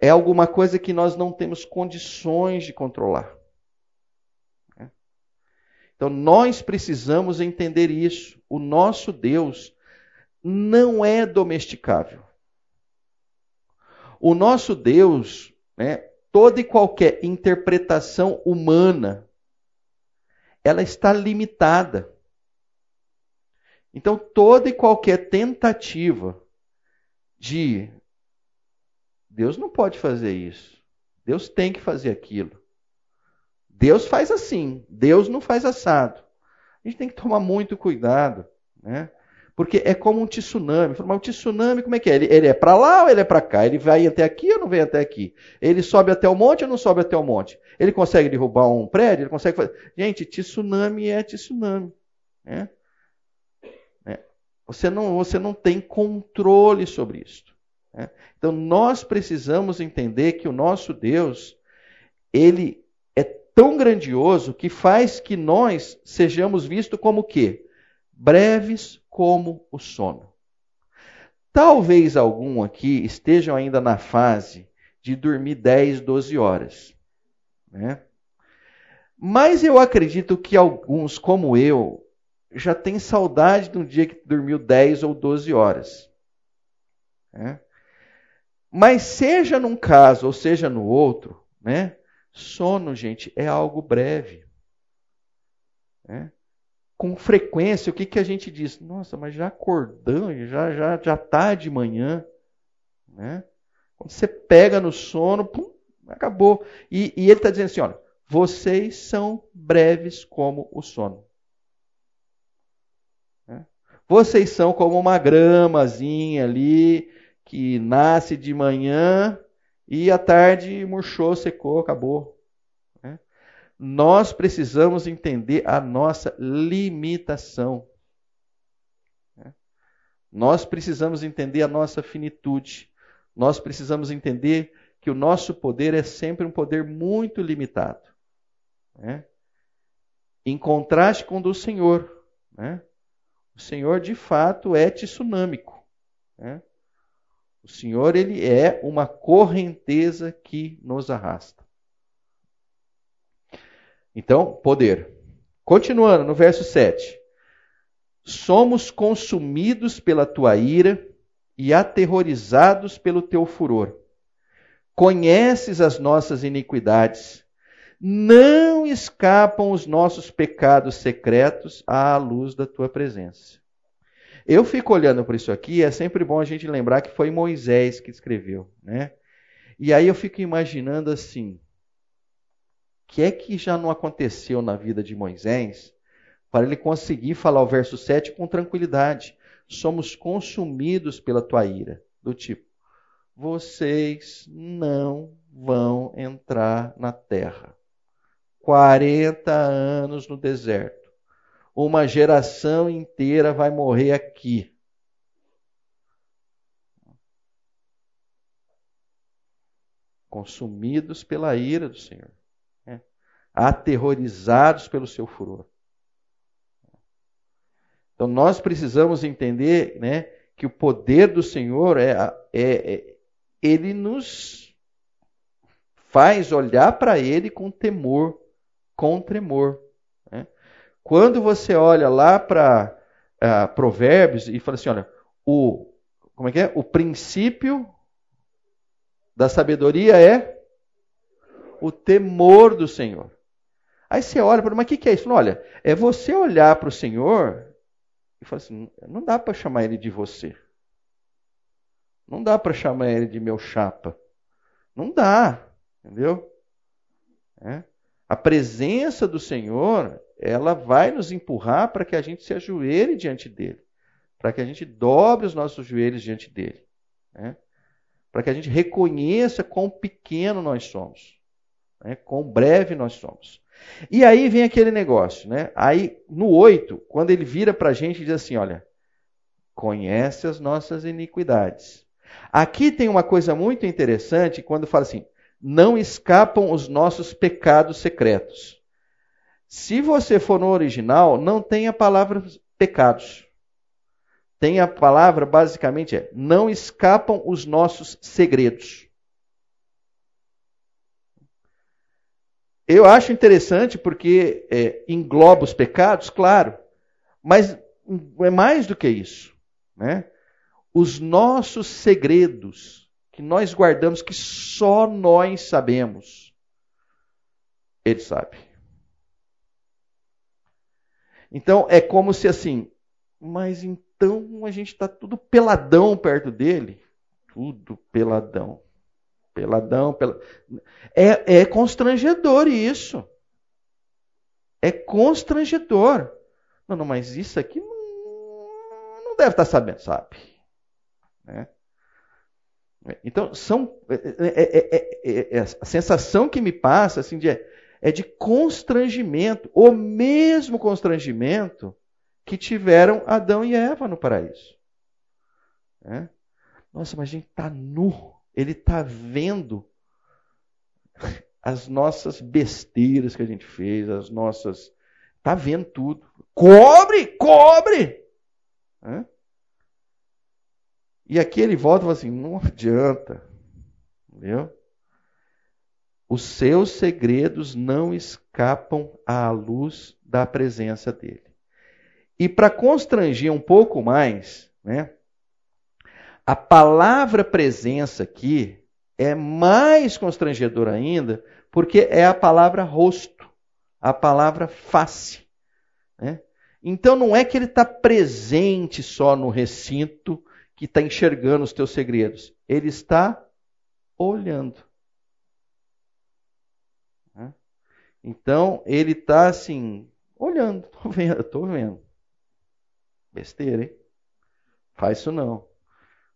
é alguma coisa que nós não temos condições de controlar. Então nós precisamos entender isso. O nosso Deus não é domesticável. O nosso Deus, né, toda e qualquer interpretação humana, ela está limitada. Então toda e qualquer tentativa de Deus não pode fazer isso. Deus tem que fazer aquilo. Deus faz assim, Deus não faz assado. A gente tem que tomar muito cuidado, né? Porque é como um tsunami. Mas o tsunami, como é que é? Ele, ele é para lá ou ele é para cá? Ele vai até aqui ou não vem até aqui? Ele sobe até o monte ou não sobe até o monte? Ele consegue derrubar um prédio? Ele consegue fazer. Gente, tsunami é tsunami. Né? É. Você, não, você não tem controle sobre isso. Né? Então nós precisamos entender que o nosso Deus, ele tão grandioso que faz que nós sejamos vistos como quê? Breves como o sono. Talvez algum aqui estejam ainda na fase de dormir 10, 12 horas. Né? Mas eu acredito que alguns, como eu, já têm saudade de um dia que dormiu 10 ou 12 horas. Né? Mas seja num caso ou seja no outro, né? Sono, gente, é algo breve. Né? Com frequência, o que, que a gente diz? Nossa, mas já acordando, já já já tá de manhã, né? Quando você pega no sono, pum, acabou. E, e ele está dizendo assim, olha, vocês são breves como o sono. Né? Vocês são como uma gramazinha ali, que nasce de manhã e à tarde murchou, secou, acabou. Né? Nós precisamos entender a nossa limitação. Né? Nós precisamos entender a nossa finitude. Nós precisamos entender que o nosso poder é sempre um poder muito limitado. Né? Em contraste com o do Senhor. Né? O Senhor, de fato, é tsunâmico. O Senhor, ele é uma correnteza que nos arrasta. Então, poder. Continuando no verso 7. Somos consumidos pela tua ira e aterrorizados pelo teu furor. Conheces as nossas iniquidades. Não escapam os nossos pecados secretos à luz da tua presença. Eu fico olhando por isso aqui, é sempre bom a gente lembrar que foi Moisés que escreveu, né? E aí eu fico imaginando assim, o que é que já não aconteceu na vida de Moisés para ele conseguir falar o verso 7 com tranquilidade. Somos consumidos pela tua ira. Do tipo, vocês não vão entrar na terra. 40 anos no deserto. Uma geração inteira vai morrer aqui. Consumidos pela ira do Senhor, né? aterrorizados pelo seu furor. Então nós precisamos entender né, que o poder do Senhor é, é, é ele nos faz olhar para ele com temor, com tremor. Quando você olha lá para uh, Provérbios e fala assim, olha, o como é que é? O princípio da sabedoria é o temor do Senhor. Aí você olha para, mas o que, que é isso? olha, é você olhar para o Senhor e falar assim, não dá para chamar ele de você. Não dá para chamar ele de meu chapa. Não dá, entendeu? É. A presença do Senhor, ela vai nos empurrar para que a gente se ajoelhe diante dele, para que a gente dobre os nossos joelhos diante dele, né? para que a gente reconheça quão pequeno nós somos, né? quão breve nós somos. E aí vem aquele negócio, né? Aí no 8, quando ele vira para a gente e diz assim: olha, conhece as nossas iniquidades Aqui tem uma coisa muito interessante quando fala assim: não escapam os nossos pecados secretos. Se você for no original, não tem a palavra pecados. Tem a palavra, basicamente, é não escapam os nossos segredos. Eu acho interessante porque é, engloba os pecados, claro, mas é mais do que isso. Né? os nossos segredos que nós guardamos, que só nós sabemos, Ele sabe. Então é como se assim, mas então a gente está tudo peladão perto dele, tudo peladão, peladão, pela... é, é constrangedor isso, é constrangedor. Não, não, mas isso aqui não, não deve estar tá sabendo, sabe? Né? Então, são, é, é, é, a sensação que me passa assim, de, é de constrangimento, o mesmo constrangimento que tiveram Adão e Eva no paraíso. Né? Nossa, mas a gente está nu, ele está vendo as nossas besteiras que a gente fez, as nossas. Está vendo tudo. Cobre! Cobre! Né? E aqui ele volta e fala assim: não adianta. Entendeu? Os seus segredos não escapam à luz da presença dele. E para constranger um pouco mais, né, a palavra presença aqui é mais constrangedora ainda, porque é a palavra rosto, a palavra face. Né? Então não é que ele está presente só no recinto que está enxergando os teus segredos. Ele está olhando. Então, ele está assim, olhando. Estou vendo, estou vendo. Besteira, hein? Faz isso não.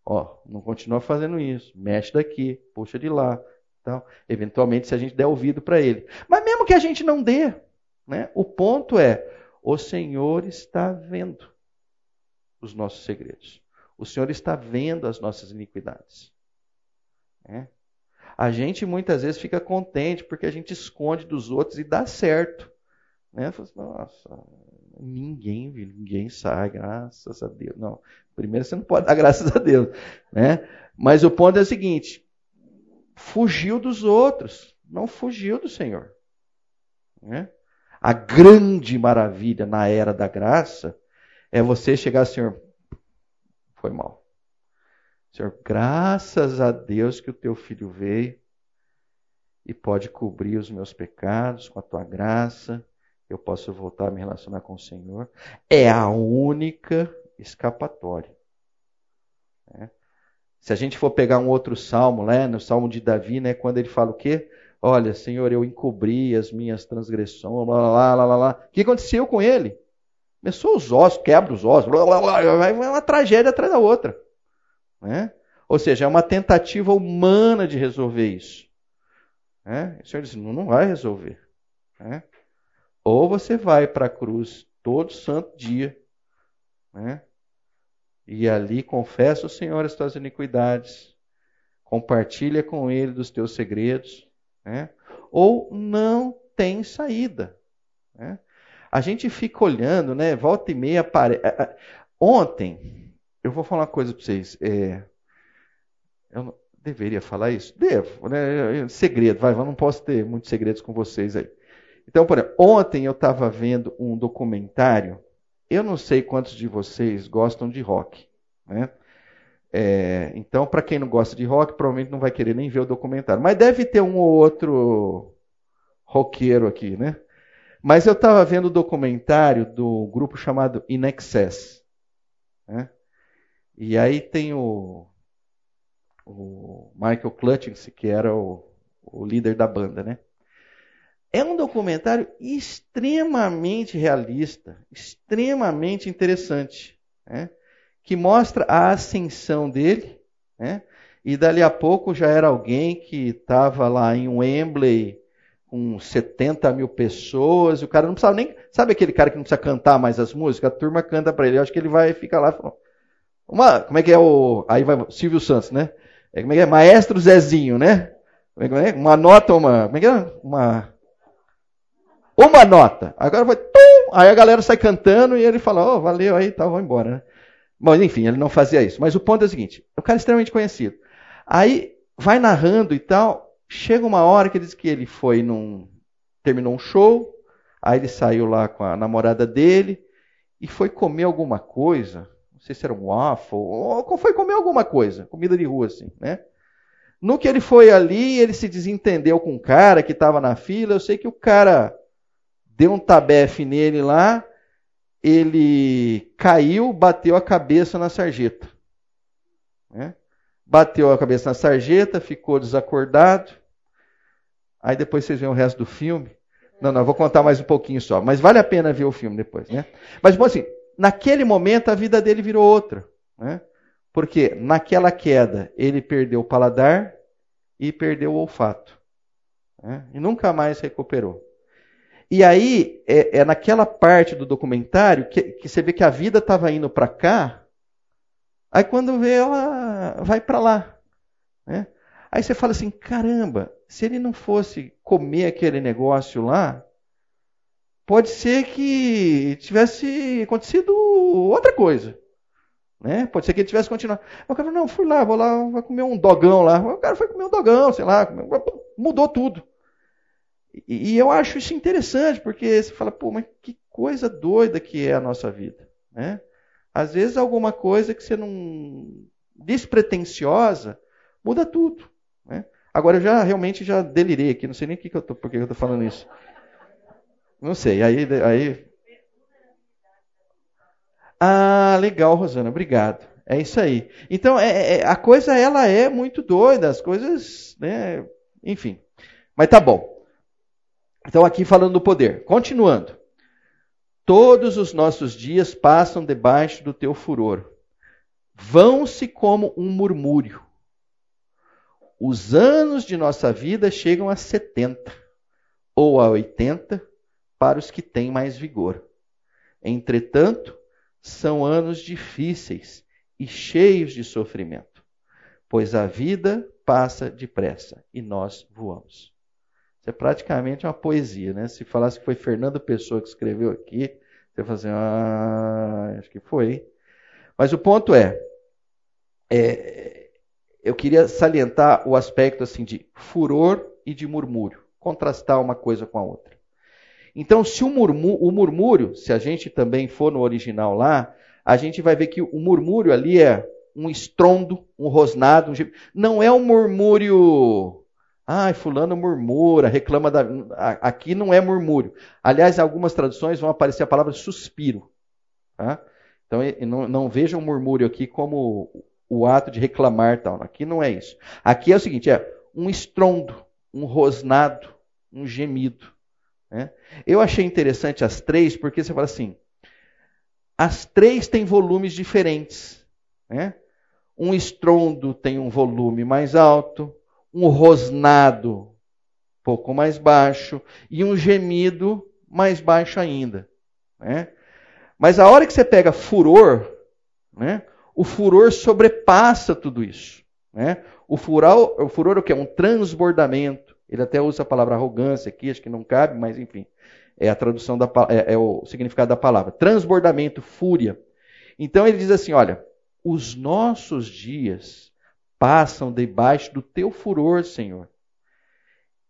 Ó, não continua fazendo isso. Mexe daqui, puxa de lá. Então, eventualmente, se a gente der ouvido para ele. Mas mesmo que a gente não dê, né, o ponto é: o Senhor está vendo os nossos segredos. O Senhor está vendo as nossas iniquidades. É. A gente muitas vezes fica contente porque a gente esconde dos outros e dá certo. Né? Assim, Nossa, ninguém ninguém sabe, graças a Deus. Não, primeiro você não pode dar graças a Deus. Né? Mas o ponto é o seguinte: fugiu dos outros, não fugiu do Senhor. Né? A grande maravilha na era da graça é você chegar, Senhor, foi mal. Senhor, graças a Deus que o teu filho veio e pode cobrir os meus pecados com a tua graça. Eu posso voltar a me relacionar com o Senhor. É a única escapatória. É. Se a gente for pegar um outro salmo, né, no salmo de Davi, né, quando ele fala o quê? Olha, Senhor, eu encobri as minhas transgressões, lá, lá, lá, lá, lá. O que aconteceu com ele? Começou os ossos, quebra os ossos, blá, blá, blá, vai uma tragédia atrás da outra. Né? Ou seja, é uma tentativa humana de resolver isso. Né? O Senhor disse, não, não vai resolver. Né? Ou você vai para a cruz todo santo dia, né? e ali confessa o Senhor as tuas iniquidades, compartilha com Ele dos teus segredos, né? ou não tem saída. Né? A gente fica olhando, né? Volta e meia. Ontem, eu vou falar uma coisa para vocês. É... Eu não... deveria falar isso? Devo, né? Segredo, vai, eu não posso ter muitos segredos com vocês aí. Então, por exemplo, ontem eu estava vendo um documentário. Eu não sei quantos de vocês gostam de rock, né? É, então, para quem não gosta de rock, provavelmente não vai querer nem ver o documentário. Mas deve ter um ou outro roqueiro aqui, né? Mas eu estava vendo o documentário do grupo chamado In Excess. Né? E aí tem o, o Michael Clutchings, que era o, o líder da banda, né? É um documentário extremamente realista, extremamente interessante, né? que mostra a ascensão dele, né? e dali a pouco já era alguém que estava lá em Wembley com 70 mil pessoas, e o cara não precisava nem. Sabe aquele cara que não precisa cantar mais as músicas? A turma canta para ele. Eu acho que ele vai ficar lá falando. Uma, como é que é o. Aí vai Silvio Santos, né? É, como é que é? Maestro Zezinho, né? É é? Uma nota, uma. Como é que é? Uma. Uma nota. Agora vai. Tum! Aí a galera sai cantando e ele fala, oh, valeu aí, tá, vou embora, né? Mas enfim, ele não fazia isso. Mas o ponto é o seguinte: o cara é extremamente conhecido. Aí vai narrando e tal. Chega uma hora que diz que ele foi num. terminou um show, aí ele saiu lá com a namorada dele e foi comer alguma coisa. Não sei se era um waffle, ou foi comer alguma coisa, comida de rua, assim, né? No que ele foi ali, ele se desentendeu com o cara que estava na fila. Eu sei que o cara deu um tabefe nele lá, ele caiu, bateu a cabeça na sarjeta. Né? Bateu a cabeça na sarjeta, ficou desacordado. Aí depois vocês veem o resto do filme. Não, não, vou contar mais um pouquinho só. Mas vale a pena ver o filme depois, né? Mas, bom, assim, naquele momento a vida dele virou outra, né? Porque naquela queda ele perdeu o paladar e perdeu o olfato. Né? E nunca mais recuperou. E aí, é, é naquela parte do documentário que, que você vê que a vida estava indo para cá, aí quando vê ela vai para lá. Né? Aí você fala assim: caramba, se ele não fosse comer aquele negócio lá, pode ser que tivesse acontecido outra coisa. Né? Pode ser que ele tivesse continuado. O cara falou, não, fui lá, vou lá, vou comer um dogão lá. O cara foi comer um dogão, sei lá, mudou tudo. E, e eu acho isso interessante, porque você fala, pô, mas que coisa doida que é a nossa vida. Né? Às vezes alguma coisa que você não. despretensiosa, muda tudo. Né? Agora eu já realmente já delirei aqui, não sei nem que eu por que eu estou falando isso. Não sei, aí, aí. Ah, legal, Rosana, obrigado. É isso aí. Então, é, é, a coisa ela é muito doida, as coisas, né? Enfim. Mas tá bom. Então, aqui falando do poder. Continuando. Todos os nossos dias passam debaixo do teu furor. Vão-se como um murmúrio. Os anos de nossa vida chegam a 70 ou a 80 para os que têm mais vigor. Entretanto, são anos difíceis e cheios de sofrimento, pois a vida passa depressa e nós voamos. Isso é praticamente uma poesia, né? Se falasse que foi Fernando Pessoa que escreveu aqui, você fala assim, ah, acho que foi. Mas o ponto é, é eu queria salientar o aspecto assim de furor e de murmúrio, contrastar uma coisa com a outra. Então, se o, murmú, o murmúrio, se a gente também for no original lá, a gente vai ver que o murmúrio ali é um estrondo, um rosnado, um... não é um murmúrio. Ai, fulano murmura, reclama da. Aqui não é murmúrio. Aliás, em algumas traduções vão aparecer a palavra suspiro. Tá? Então, não, não vejam murmúrio aqui como o ato de reclamar tal. Aqui não é isso. Aqui é o seguinte: é um estrondo, um rosnado, um gemido. Né? Eu achei interessante as três, porque você fala assim: as três têm volumes diferentes. Né? Um estrondo tem um volume mais alto, um rosnado pouco mais baixo e um gemido mais baixo ainda. Né? Mas a hora que você pega furor, né, o furor sobrepassa tudo isso. Né? O, furor, o furor é o que? Um transbordamento. Ele até usa a palavra arrogância aqui, acho que não cabe, mas enfim. É a tradução da é, é o significado da palavra. Transbordamento, fúria. Então ele diz assim: olha, os nossos dias passam debaixo do teu furor, Senhor,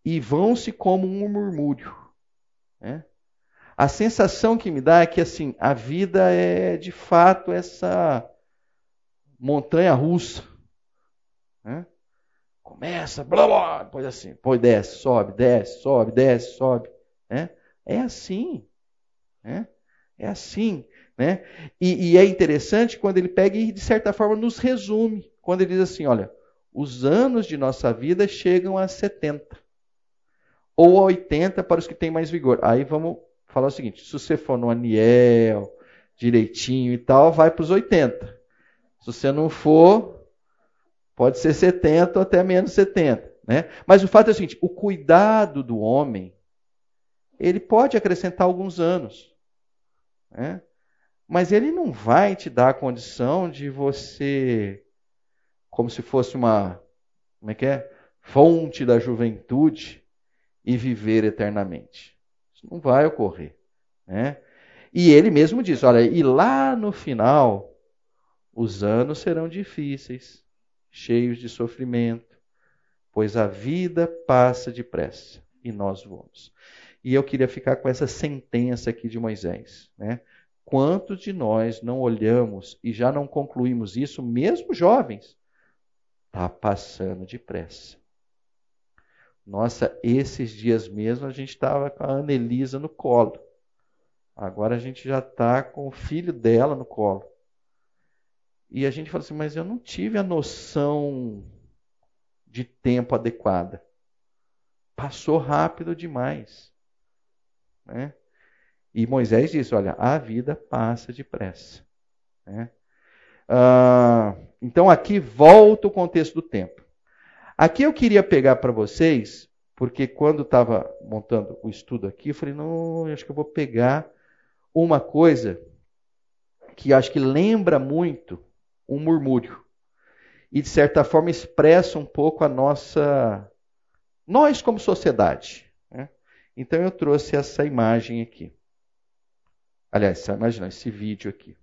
e vão-se como um murmúrio. Né? A sensação que me dá é que assim a vida é de fato essa montanha russa. Começa, blá blá, depois assim, depois desce, sobe, desce, sobe, desce, sobe. Né? É assim. Né? É assim. Né? E, e, é interessante quando ele pega e, de certa forma, nos resume. Quando ele diz assim: olha, os anos de nossa vida chegam a 70. Ou a 80 para os que têm mais vigor. Aí vamos falar o seguinte: se você for no Aniel, direitinho e tal, vai para os 80. Se você não for, pode ser 70 ou até menos 70. Né? Mas o fato é o seguinte: o cuidado do homem ele pode acrescentar alguns anos. Né? Mas ele não vai te dar a condição de você, como se fosse uma, como é que é? Fonte da juventude e viver eternamente. Isso não vai ocorrer. Né? E ele mesmo diz: olha, e lá no final, os anos serão difíceis, cheios de sofrimento, pois a vida passa depressa e nós voamos. E eu queria ficar com essa sentença aqui de Moisés. Né? Quantos de nós não olhamos e já não concluímos isso, mesmo jovens? Está passando depressa. Nossa, esses dias mesmo a gente estava com a Anelisa no colo. Agora a gente já está com o filho dela no colo. E a gente fala assim, mas eu não tive a noção de tempo adequada. Passou rápido demais. Né? E Moisés disse: Olha, a vida passa depressa. Né? Ah, então aqui volta o contexto do tempo. Aqui eu queria pegar para vocês, porque quando estava montando o estudo aqui, eu falei: não, acho que eu vou pegar uma coisa que acho que lembra muito um murmúrio. E de certa forma expressa um pouco a nossa. Nós como sociedade. Então eu trouxe essa imagem aqui. Aliás, imagina esse vídeo aqui.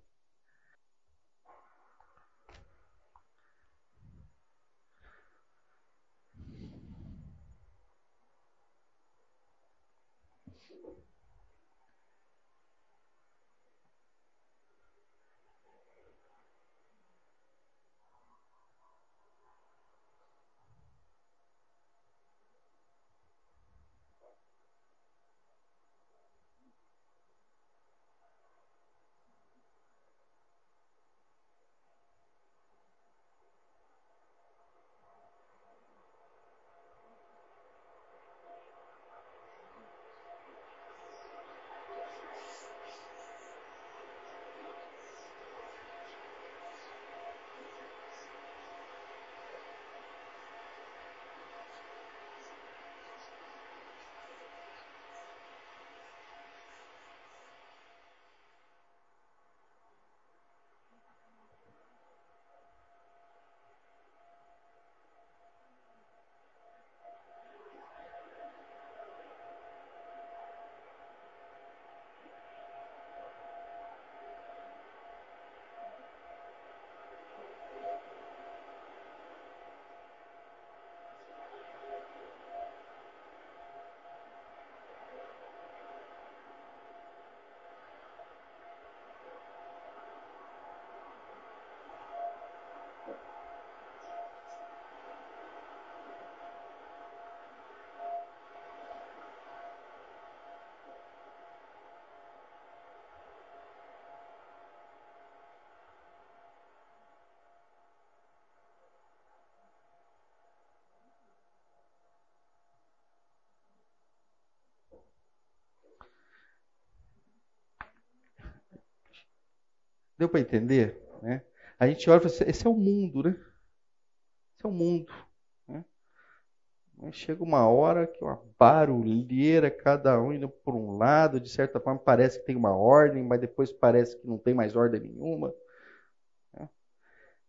Deu para entender? Né? A gente olha e fala assim, esse é o mundo, né? Esse é o mundo. Né? Chega uma hora que uma barulheira, cada um indo por um lado, de certa forma parece que tem uma ordem, mas depois parece que não tem mais ordem nenhuma. Né?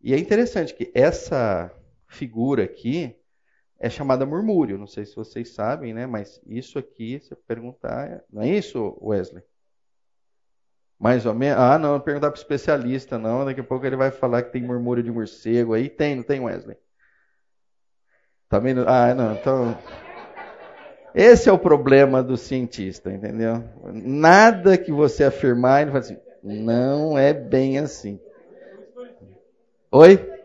E é interessante que essa figura aqui é chamada murmúrio. Não sei se vocês sabem, né? Mas isso aqui, se eu perguntar, não é isso, Wesley? Mais ou menos. Ah, não, perguntar para o especialista, não. Daqui a pouco ele vai falar que tem murmúrio de morcego aí. Tem, não tem, Wesley? Tá vendo? Ah, não. Então. Esse é o problema do cientista, entendeu? Nada que você afirmar, ele fala assim, não é bem assim. Oi?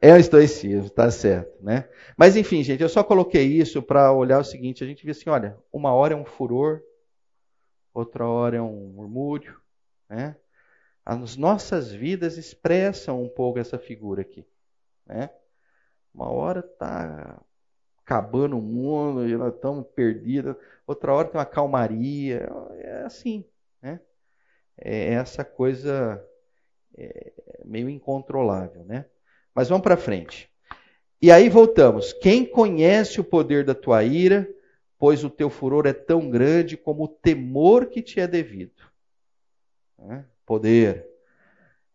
É o estoicismo, tá certo, né? Mas enfim, gente, eu só coloquei isso para olhar o seguinte, a gente vê assim, olha, uma hora é um furor, outra hora é um murmúrio, né? As nossas vidas expressam um pouco essa figura aqui. Né? Uma hora está acabando o mundo e nós estamos perdidos, outra hora tem uma calmaria. É assim. Né? É essa coisa é, meio incontrolável. Né? Mas vamos para frente. E aí voltamos. Quem conhece o poder da tua ira, pois o teu furor é tão grande como o temor que te é devido. Né? Poder.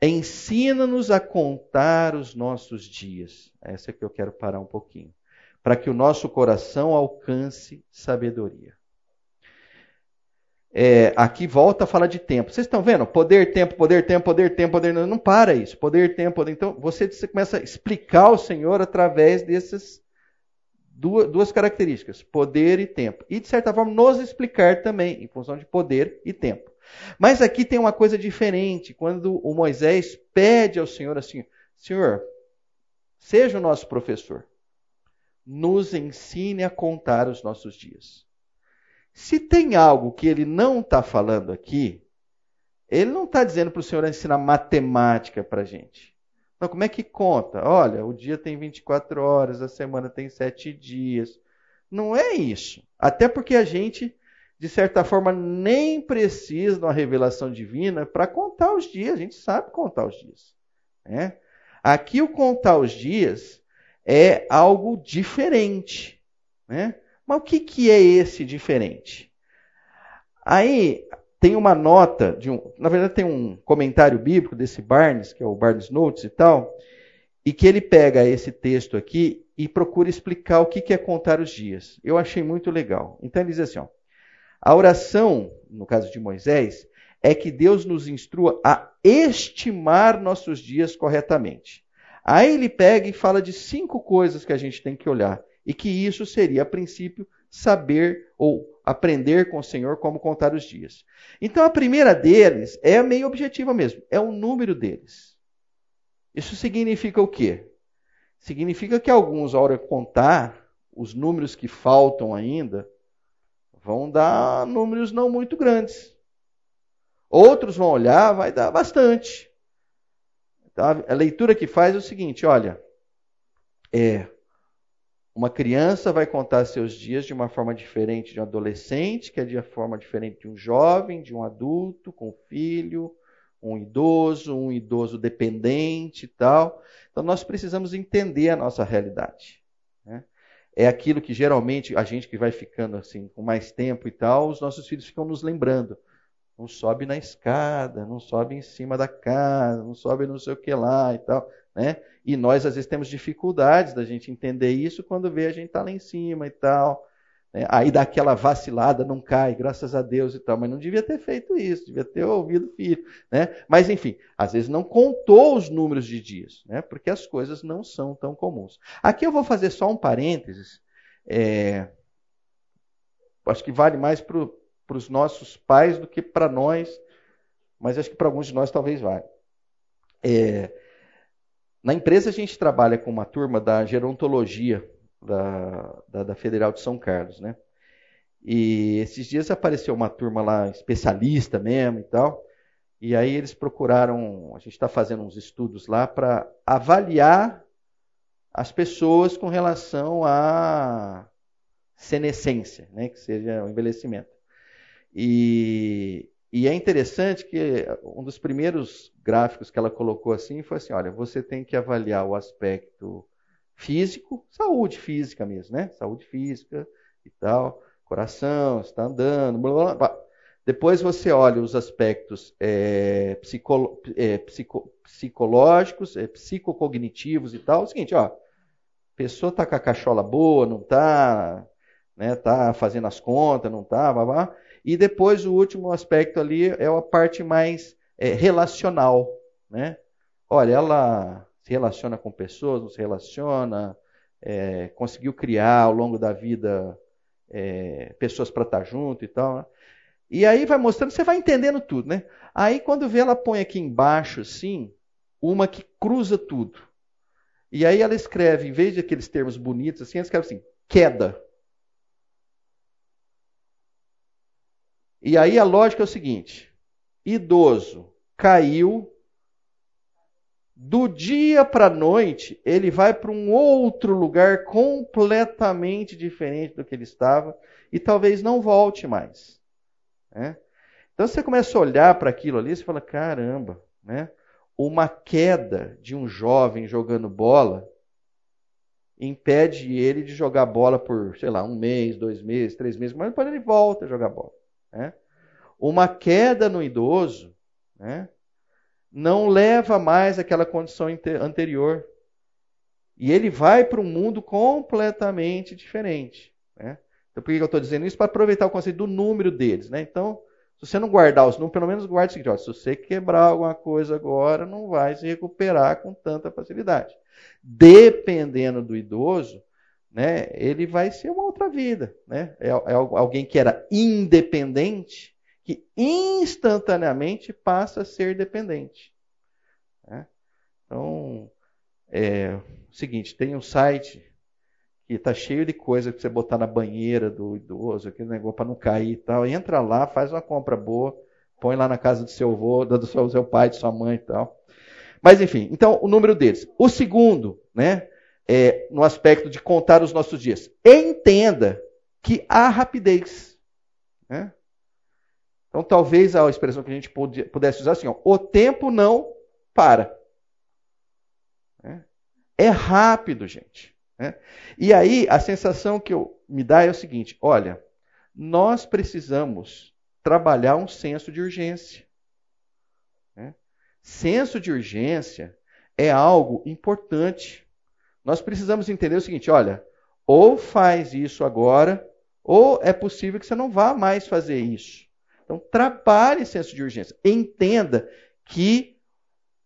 Ensina-nos a contar os nossos dias. Essa é que eu quero parar um pouquinho. Para que o nosso coração alcance sabedoria. É, aqui volta a falar de tempo. Vocês estão vendo? Poder, tempo, poder, tempo, poder, tempo, poder. Não, para isso. Poder, tempo, poder. Então você, começa a explicar ao Senhor através dessas duas, duas características: poder e tempo. E de certa forma nos explicar também, em função de poder e tempo. Mas aqui tem uma coisa diferente. Quando o Moisés pede ao Senhor assim: Senhor, seja o nosso professor, nos ensine a contar os nossos dias. Se tem algo que ele não está falando aqui, ele não está dizendo para o Senhor ensinar matemática para a gente. Não, como é que conta? Olha, o dia tem 24 horas, a semana tem 7 dias. Não é isso. Até porque a gente de certa forma, nem precisa de uma revelação divina para contar os dias. A gente sabe contar os dias. Né? Aqui, o contar os dias é algo diferente. Né? Mas o que, que é esse diferente? Aí tem uma nota, de um, na verdade, tem um comentário bíblico desse Barnes, que é o Barnes Notes e tal, e que ele pega esse texto aqui e procura explicar o que, que é contar os dias. Eu achei muito legal. Então ele diz assim: ó, a oração, no caso de Moisés, é que Deus nos instrua a estimar nossos dias corretamente. Aí ele pega e fala de cinco coisas que a gente tem que olhar. E que isso seria, a princípio, saber ou aprender com o Senhor como contar os dias. Então a primeira deles é meio objetiva mesmo, é o número deles. Isso significa o quê? Significa que alguns, a hora de contar os números que faltam ainda, vão dar números não muito grandes. Outros vão olhar, vai dar bastante. Então, a leitura que faz é o seguinte: olha, é, uma criança vai contar seus dias de uma forma diferente de um adolescente, que é de uma forma diferente de um jovem, de um adulto com filho, um idoso, um idoso dependente e tal. Então nós precisamos entender a nossa realidade. É aquilo que geralmente a gente que vai ficando assim com mais tempo e tal, os nossos filhos ficam nos lembrando. Não sobe na escada, não sobe em cima da casa, não sobe não sei o que lá e tal, né? E nós às vezes temos dificuldades da gente entender isso quando vê a gente tá lá em cima e tal. Né? Aí dá aquela vacilada, não cai, graças a Deus e tal, mas não devia ter feito isso, devia ter ouvido o filho. Né? Mas enfim, às vezes não contou os números de dias, né? porque as coisas não são tão comuns. Aqui eu vou fazer só um parênteses, é... acho que vale mais para os nossos pais do que para nós, mas acho que para alguns de nós talvez vale. É... Na empresa a gente trabalha com uma turma da gerontologia, da, da, da, Federal de São Carlos, né? E esses dias apareceu uma turma lá, especialista mesmo e tal, e aí eles procuraram, a gente está fazendo uns estudos lá para avaliar as pessoas com relação à senescência, né? que seja o envelhecimento. E, e é interessante que um dos primeiros gráficos que ela colocou assim foi assim: olha, você tem que avaliar o aspecto físico, saúde física mesmo, né? Saúde física e tal, coração, está andando, blá, blá, blá. Depois você olha os aspectos é, é, psico, psicológicos, é, psicocognitivos e tal. É o seguinte, ó, pessoa está com a cachola boa, não está, né, tá fazendo as contas, não está, blá, blá. E depois o último aspecto ali é a parte mais é, relacional, né? Olha, ela se relaciona com pessoas, não se relaciona, é, conseguiu criar ao longo da vida é, pessoas para estar junto e tal. Né? E aí vai mostrando, você vai entendendo tudo, né? Aí quando vê, ela põe aqui embaixo, assim, uma que cruza tudo. E aí ela escreve, em vez de aqueles termos bonitos, assim, ela escreve assim, queda. E aí a lógica é o seguinte: idoso caiu, do dia para a noite, ele vai para um outro lugar completamente diferente do que ele estava e talvez não volte mais. Né? Então você começa a olhar para aquilo ali e fala: caramba, né? uma queda de um jovem jogando bola impede ele de jogar bola por, sei lá, um mês, dois meses, três meses, mas depois ele volta a jogar bola. Né? Uma queda no idoso né, não leva mais àquela condição anterior. E ele vai para um mundo completamente diferente. Né? Então, por que eu estou dizendo isso? Para aproveitar o conceito do número deles. Né? Então, se você não guardar os números, pelo menos guarde o seguinte: ó, se você quebrar alguma coisa agora, não vai se recuperar com tanta facilidade. Dependendo do idoso, né, ele vai ser uma outra vida. Né? É, é alguém que era independente, que instantaneamente passa a ser dependente. Né? Então, é o seguinte: tem um site que está cheio de coisa que você botar na banheira do idoso, aquele negócio para não cair e tal. Entra lá, faz uma compra boa, põe lá na casa do seu avô, do seu, do seu pai, de sua mãe e tal. Mas enfim, então o número deles. O segundo, né, é, no aspecto de contar os nossos dias. Entenda que há rapidez. Né? Então talvez a expressão que a gente pudesse usar assim, ó, o tempo não para. É rápido, gente. Né? E aí, a sensação que eu, me dá é o seguinte: olha, nós precisamos trabalhar um senso de urgência. Né? Senso de urgência é algo importante. Nós precisamos entender o seguinte: olha, ou faz isso agora, ou é possível que você não vá mais fazer isso. Então, trabalhe senso de urgência. Entenda que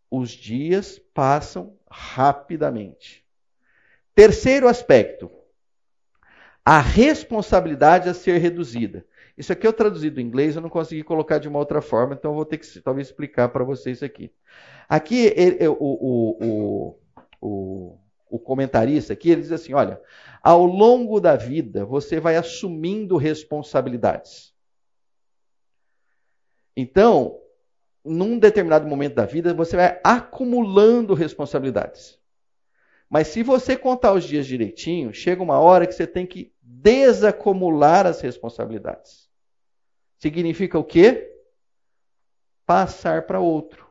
os dias passam rapidamente. Terceiro aspecto, a responsabilidade a ser reduzida. Isso aqui eu traduzi do inglês, eu não consegui colocar de uma outra forma, então eu vou ter que talvez explicar para vocês aqui. Aqui o, o, o, o, comentarista aqui, ele diz assim, olha, ao longo da vida você vai assumindo responsabilidades. Então, num determinado momento da vida, você vai acumulando responsabilidades. Mas se você contar os dias direitinho, chega uma hora que você tem que desacumular as responsabilidades. Significa o quê? Passar para outro.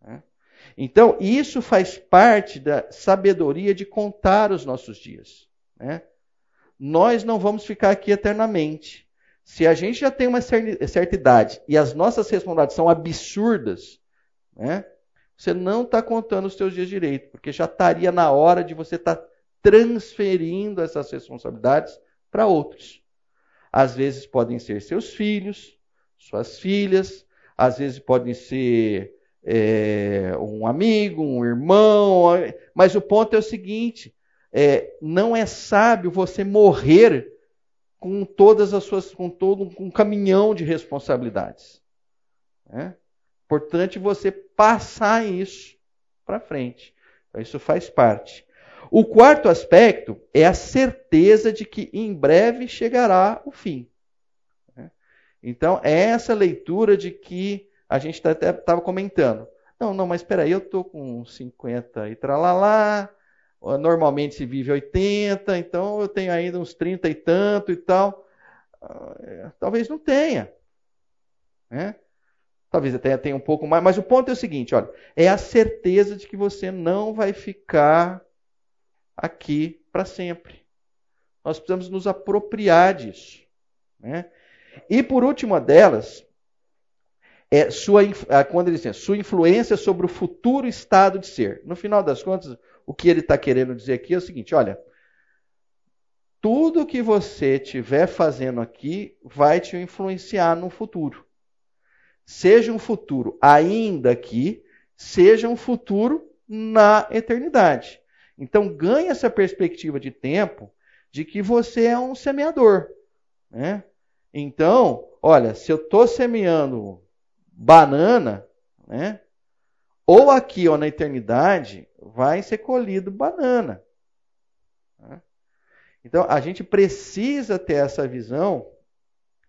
Né? Então, isso faz parte da sabedoria de contar os nossos dias. Né? Nós não vamos ficar aqui eternamente. Se a gente já tem uma certa idade e as nossas responsabilidades são absurdas, né? Você não está contando os seus dias direito, porque já estaria na hora de você estar tá transferindo essas responsabilidades para outros. Às vezes podem ser seus filhos, suas filhas, às vezes podem ser é, um amigo, um irmão, mas o ponto é o seguinte: é, não é sábio você morrer com todas as suas, com todo um caminhão de responsabilidades. Né? Importante você passar isso para frente. Então, isso faz parte. O quarto aspecto é a certeza de que em breve chegará o fim. Né? Então, é essa leitura de que a gente tá até estava comentando. Não, não, mas espera aí, eu estou com 50 e tralalá, normalmente se vive 80, então eu tenho ainda uns 30 e tanto e tal. Ah, é, talvez não tenha. Né? Talvez até tenha um pouco mais, mas o ponto é o seguinte: olha, é a certeza de que você não vai ficar aqui para sempre. Nós precisamos nos apropriar disso. Né? E por última delas, é sua, quando ele diz sua influência sobre o futuro estado de ser. No final das contas, o que ele está querendo dizer aqui é o seguinte: olha, tudo que você estiver fazendo aqui vai te influenciar no futuro. Seja um futuro ainda aqui, seja um futuro na eternidade. Então ganhe essa perspectiva de tempo de que você é um semeador. Né? Então, olha, se eu estou semeando banana, né? Ou aqui ou na eternidade, vai ser colhido banana. Né? Então, a gente precisa ter essa visão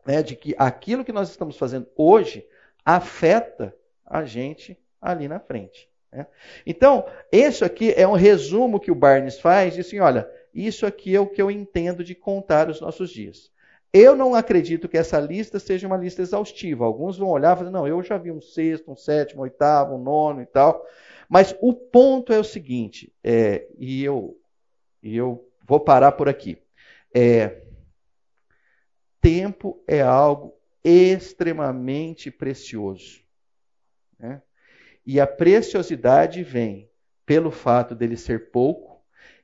né, de que aquilo que nós estamos fazendo hoje afeta a gente ali na frente. Né? Então, isso aqui é um resumo que o Barnes faz, e assim, olha, isso aqui é o que eu entendo de contar os nossos dias. Eu não acredito que essa lista seja uma lista exaustiva. Alguns vão olhar e falar, não, eu já vi um sexto, um sétimo, um oitavo, um nono e tal. Mas o ponto é o seguinte, é, e, eu, e eu vou parar por aqui. É, tempo é algo extremamente precioso. Né? E a preciosidade vem pelo fato dele ser pouco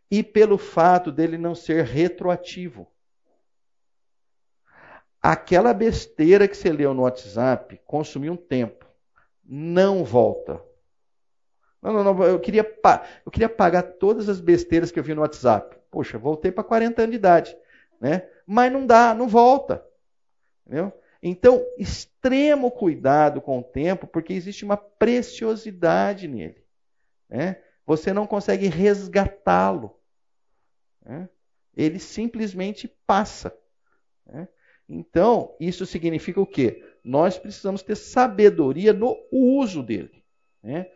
e pelo fato dele não ser retroativo. Aquela besteira que você leu no WhatsApp consumiu um tempo. Não volta. Não, não, não. Eu queria, eu queria pagar todas as besteiras que eu vi no WhatsApp. Poxa, voltei para 40 anos de idade. Né? Mas não dá, não volta. Entendeu? Então, extremo cuidado com o tempo, porque existe uma preciosidade nele. Né? Você não consegue resgatá-lo. Né? Ele simplesmente passa. Né? Então, isso significa o quê? Nós precisamos ter sabedoria no uso dele. Né?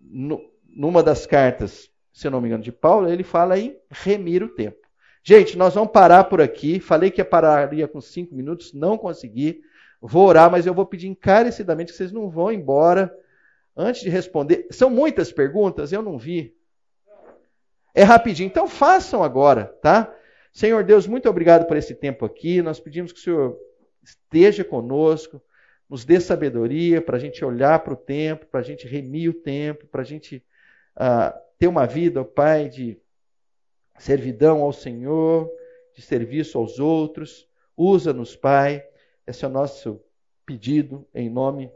No, numa das cartas, se eu não me engano, de Paulo, ele fala em remir o tempo. Gente, nós vamos parar por aqui. Falei que pararia com cinco minutos, não consegui. Vou orar, mas eu vou pedir encarecidamente que vocês não vão embora antes de responder. São muitas perguntas, eu não vi. É rapidinho, então façam agora, tá? Senhor Deus, muito obrigado por esse tempo aqui. Nós pedimos que o Senhor esteja conosco, nos dê sabedoria para a gente olhar para o tempo, para a gente remir o tempo, para a gente uh, ter uma vida, Pai, de servidão ao Senhor, de serviço aos outros. Usa-nos, Pai. Esse é o nosso pedido em nome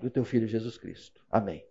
do Teu Filho Jesus Cristo. Amém.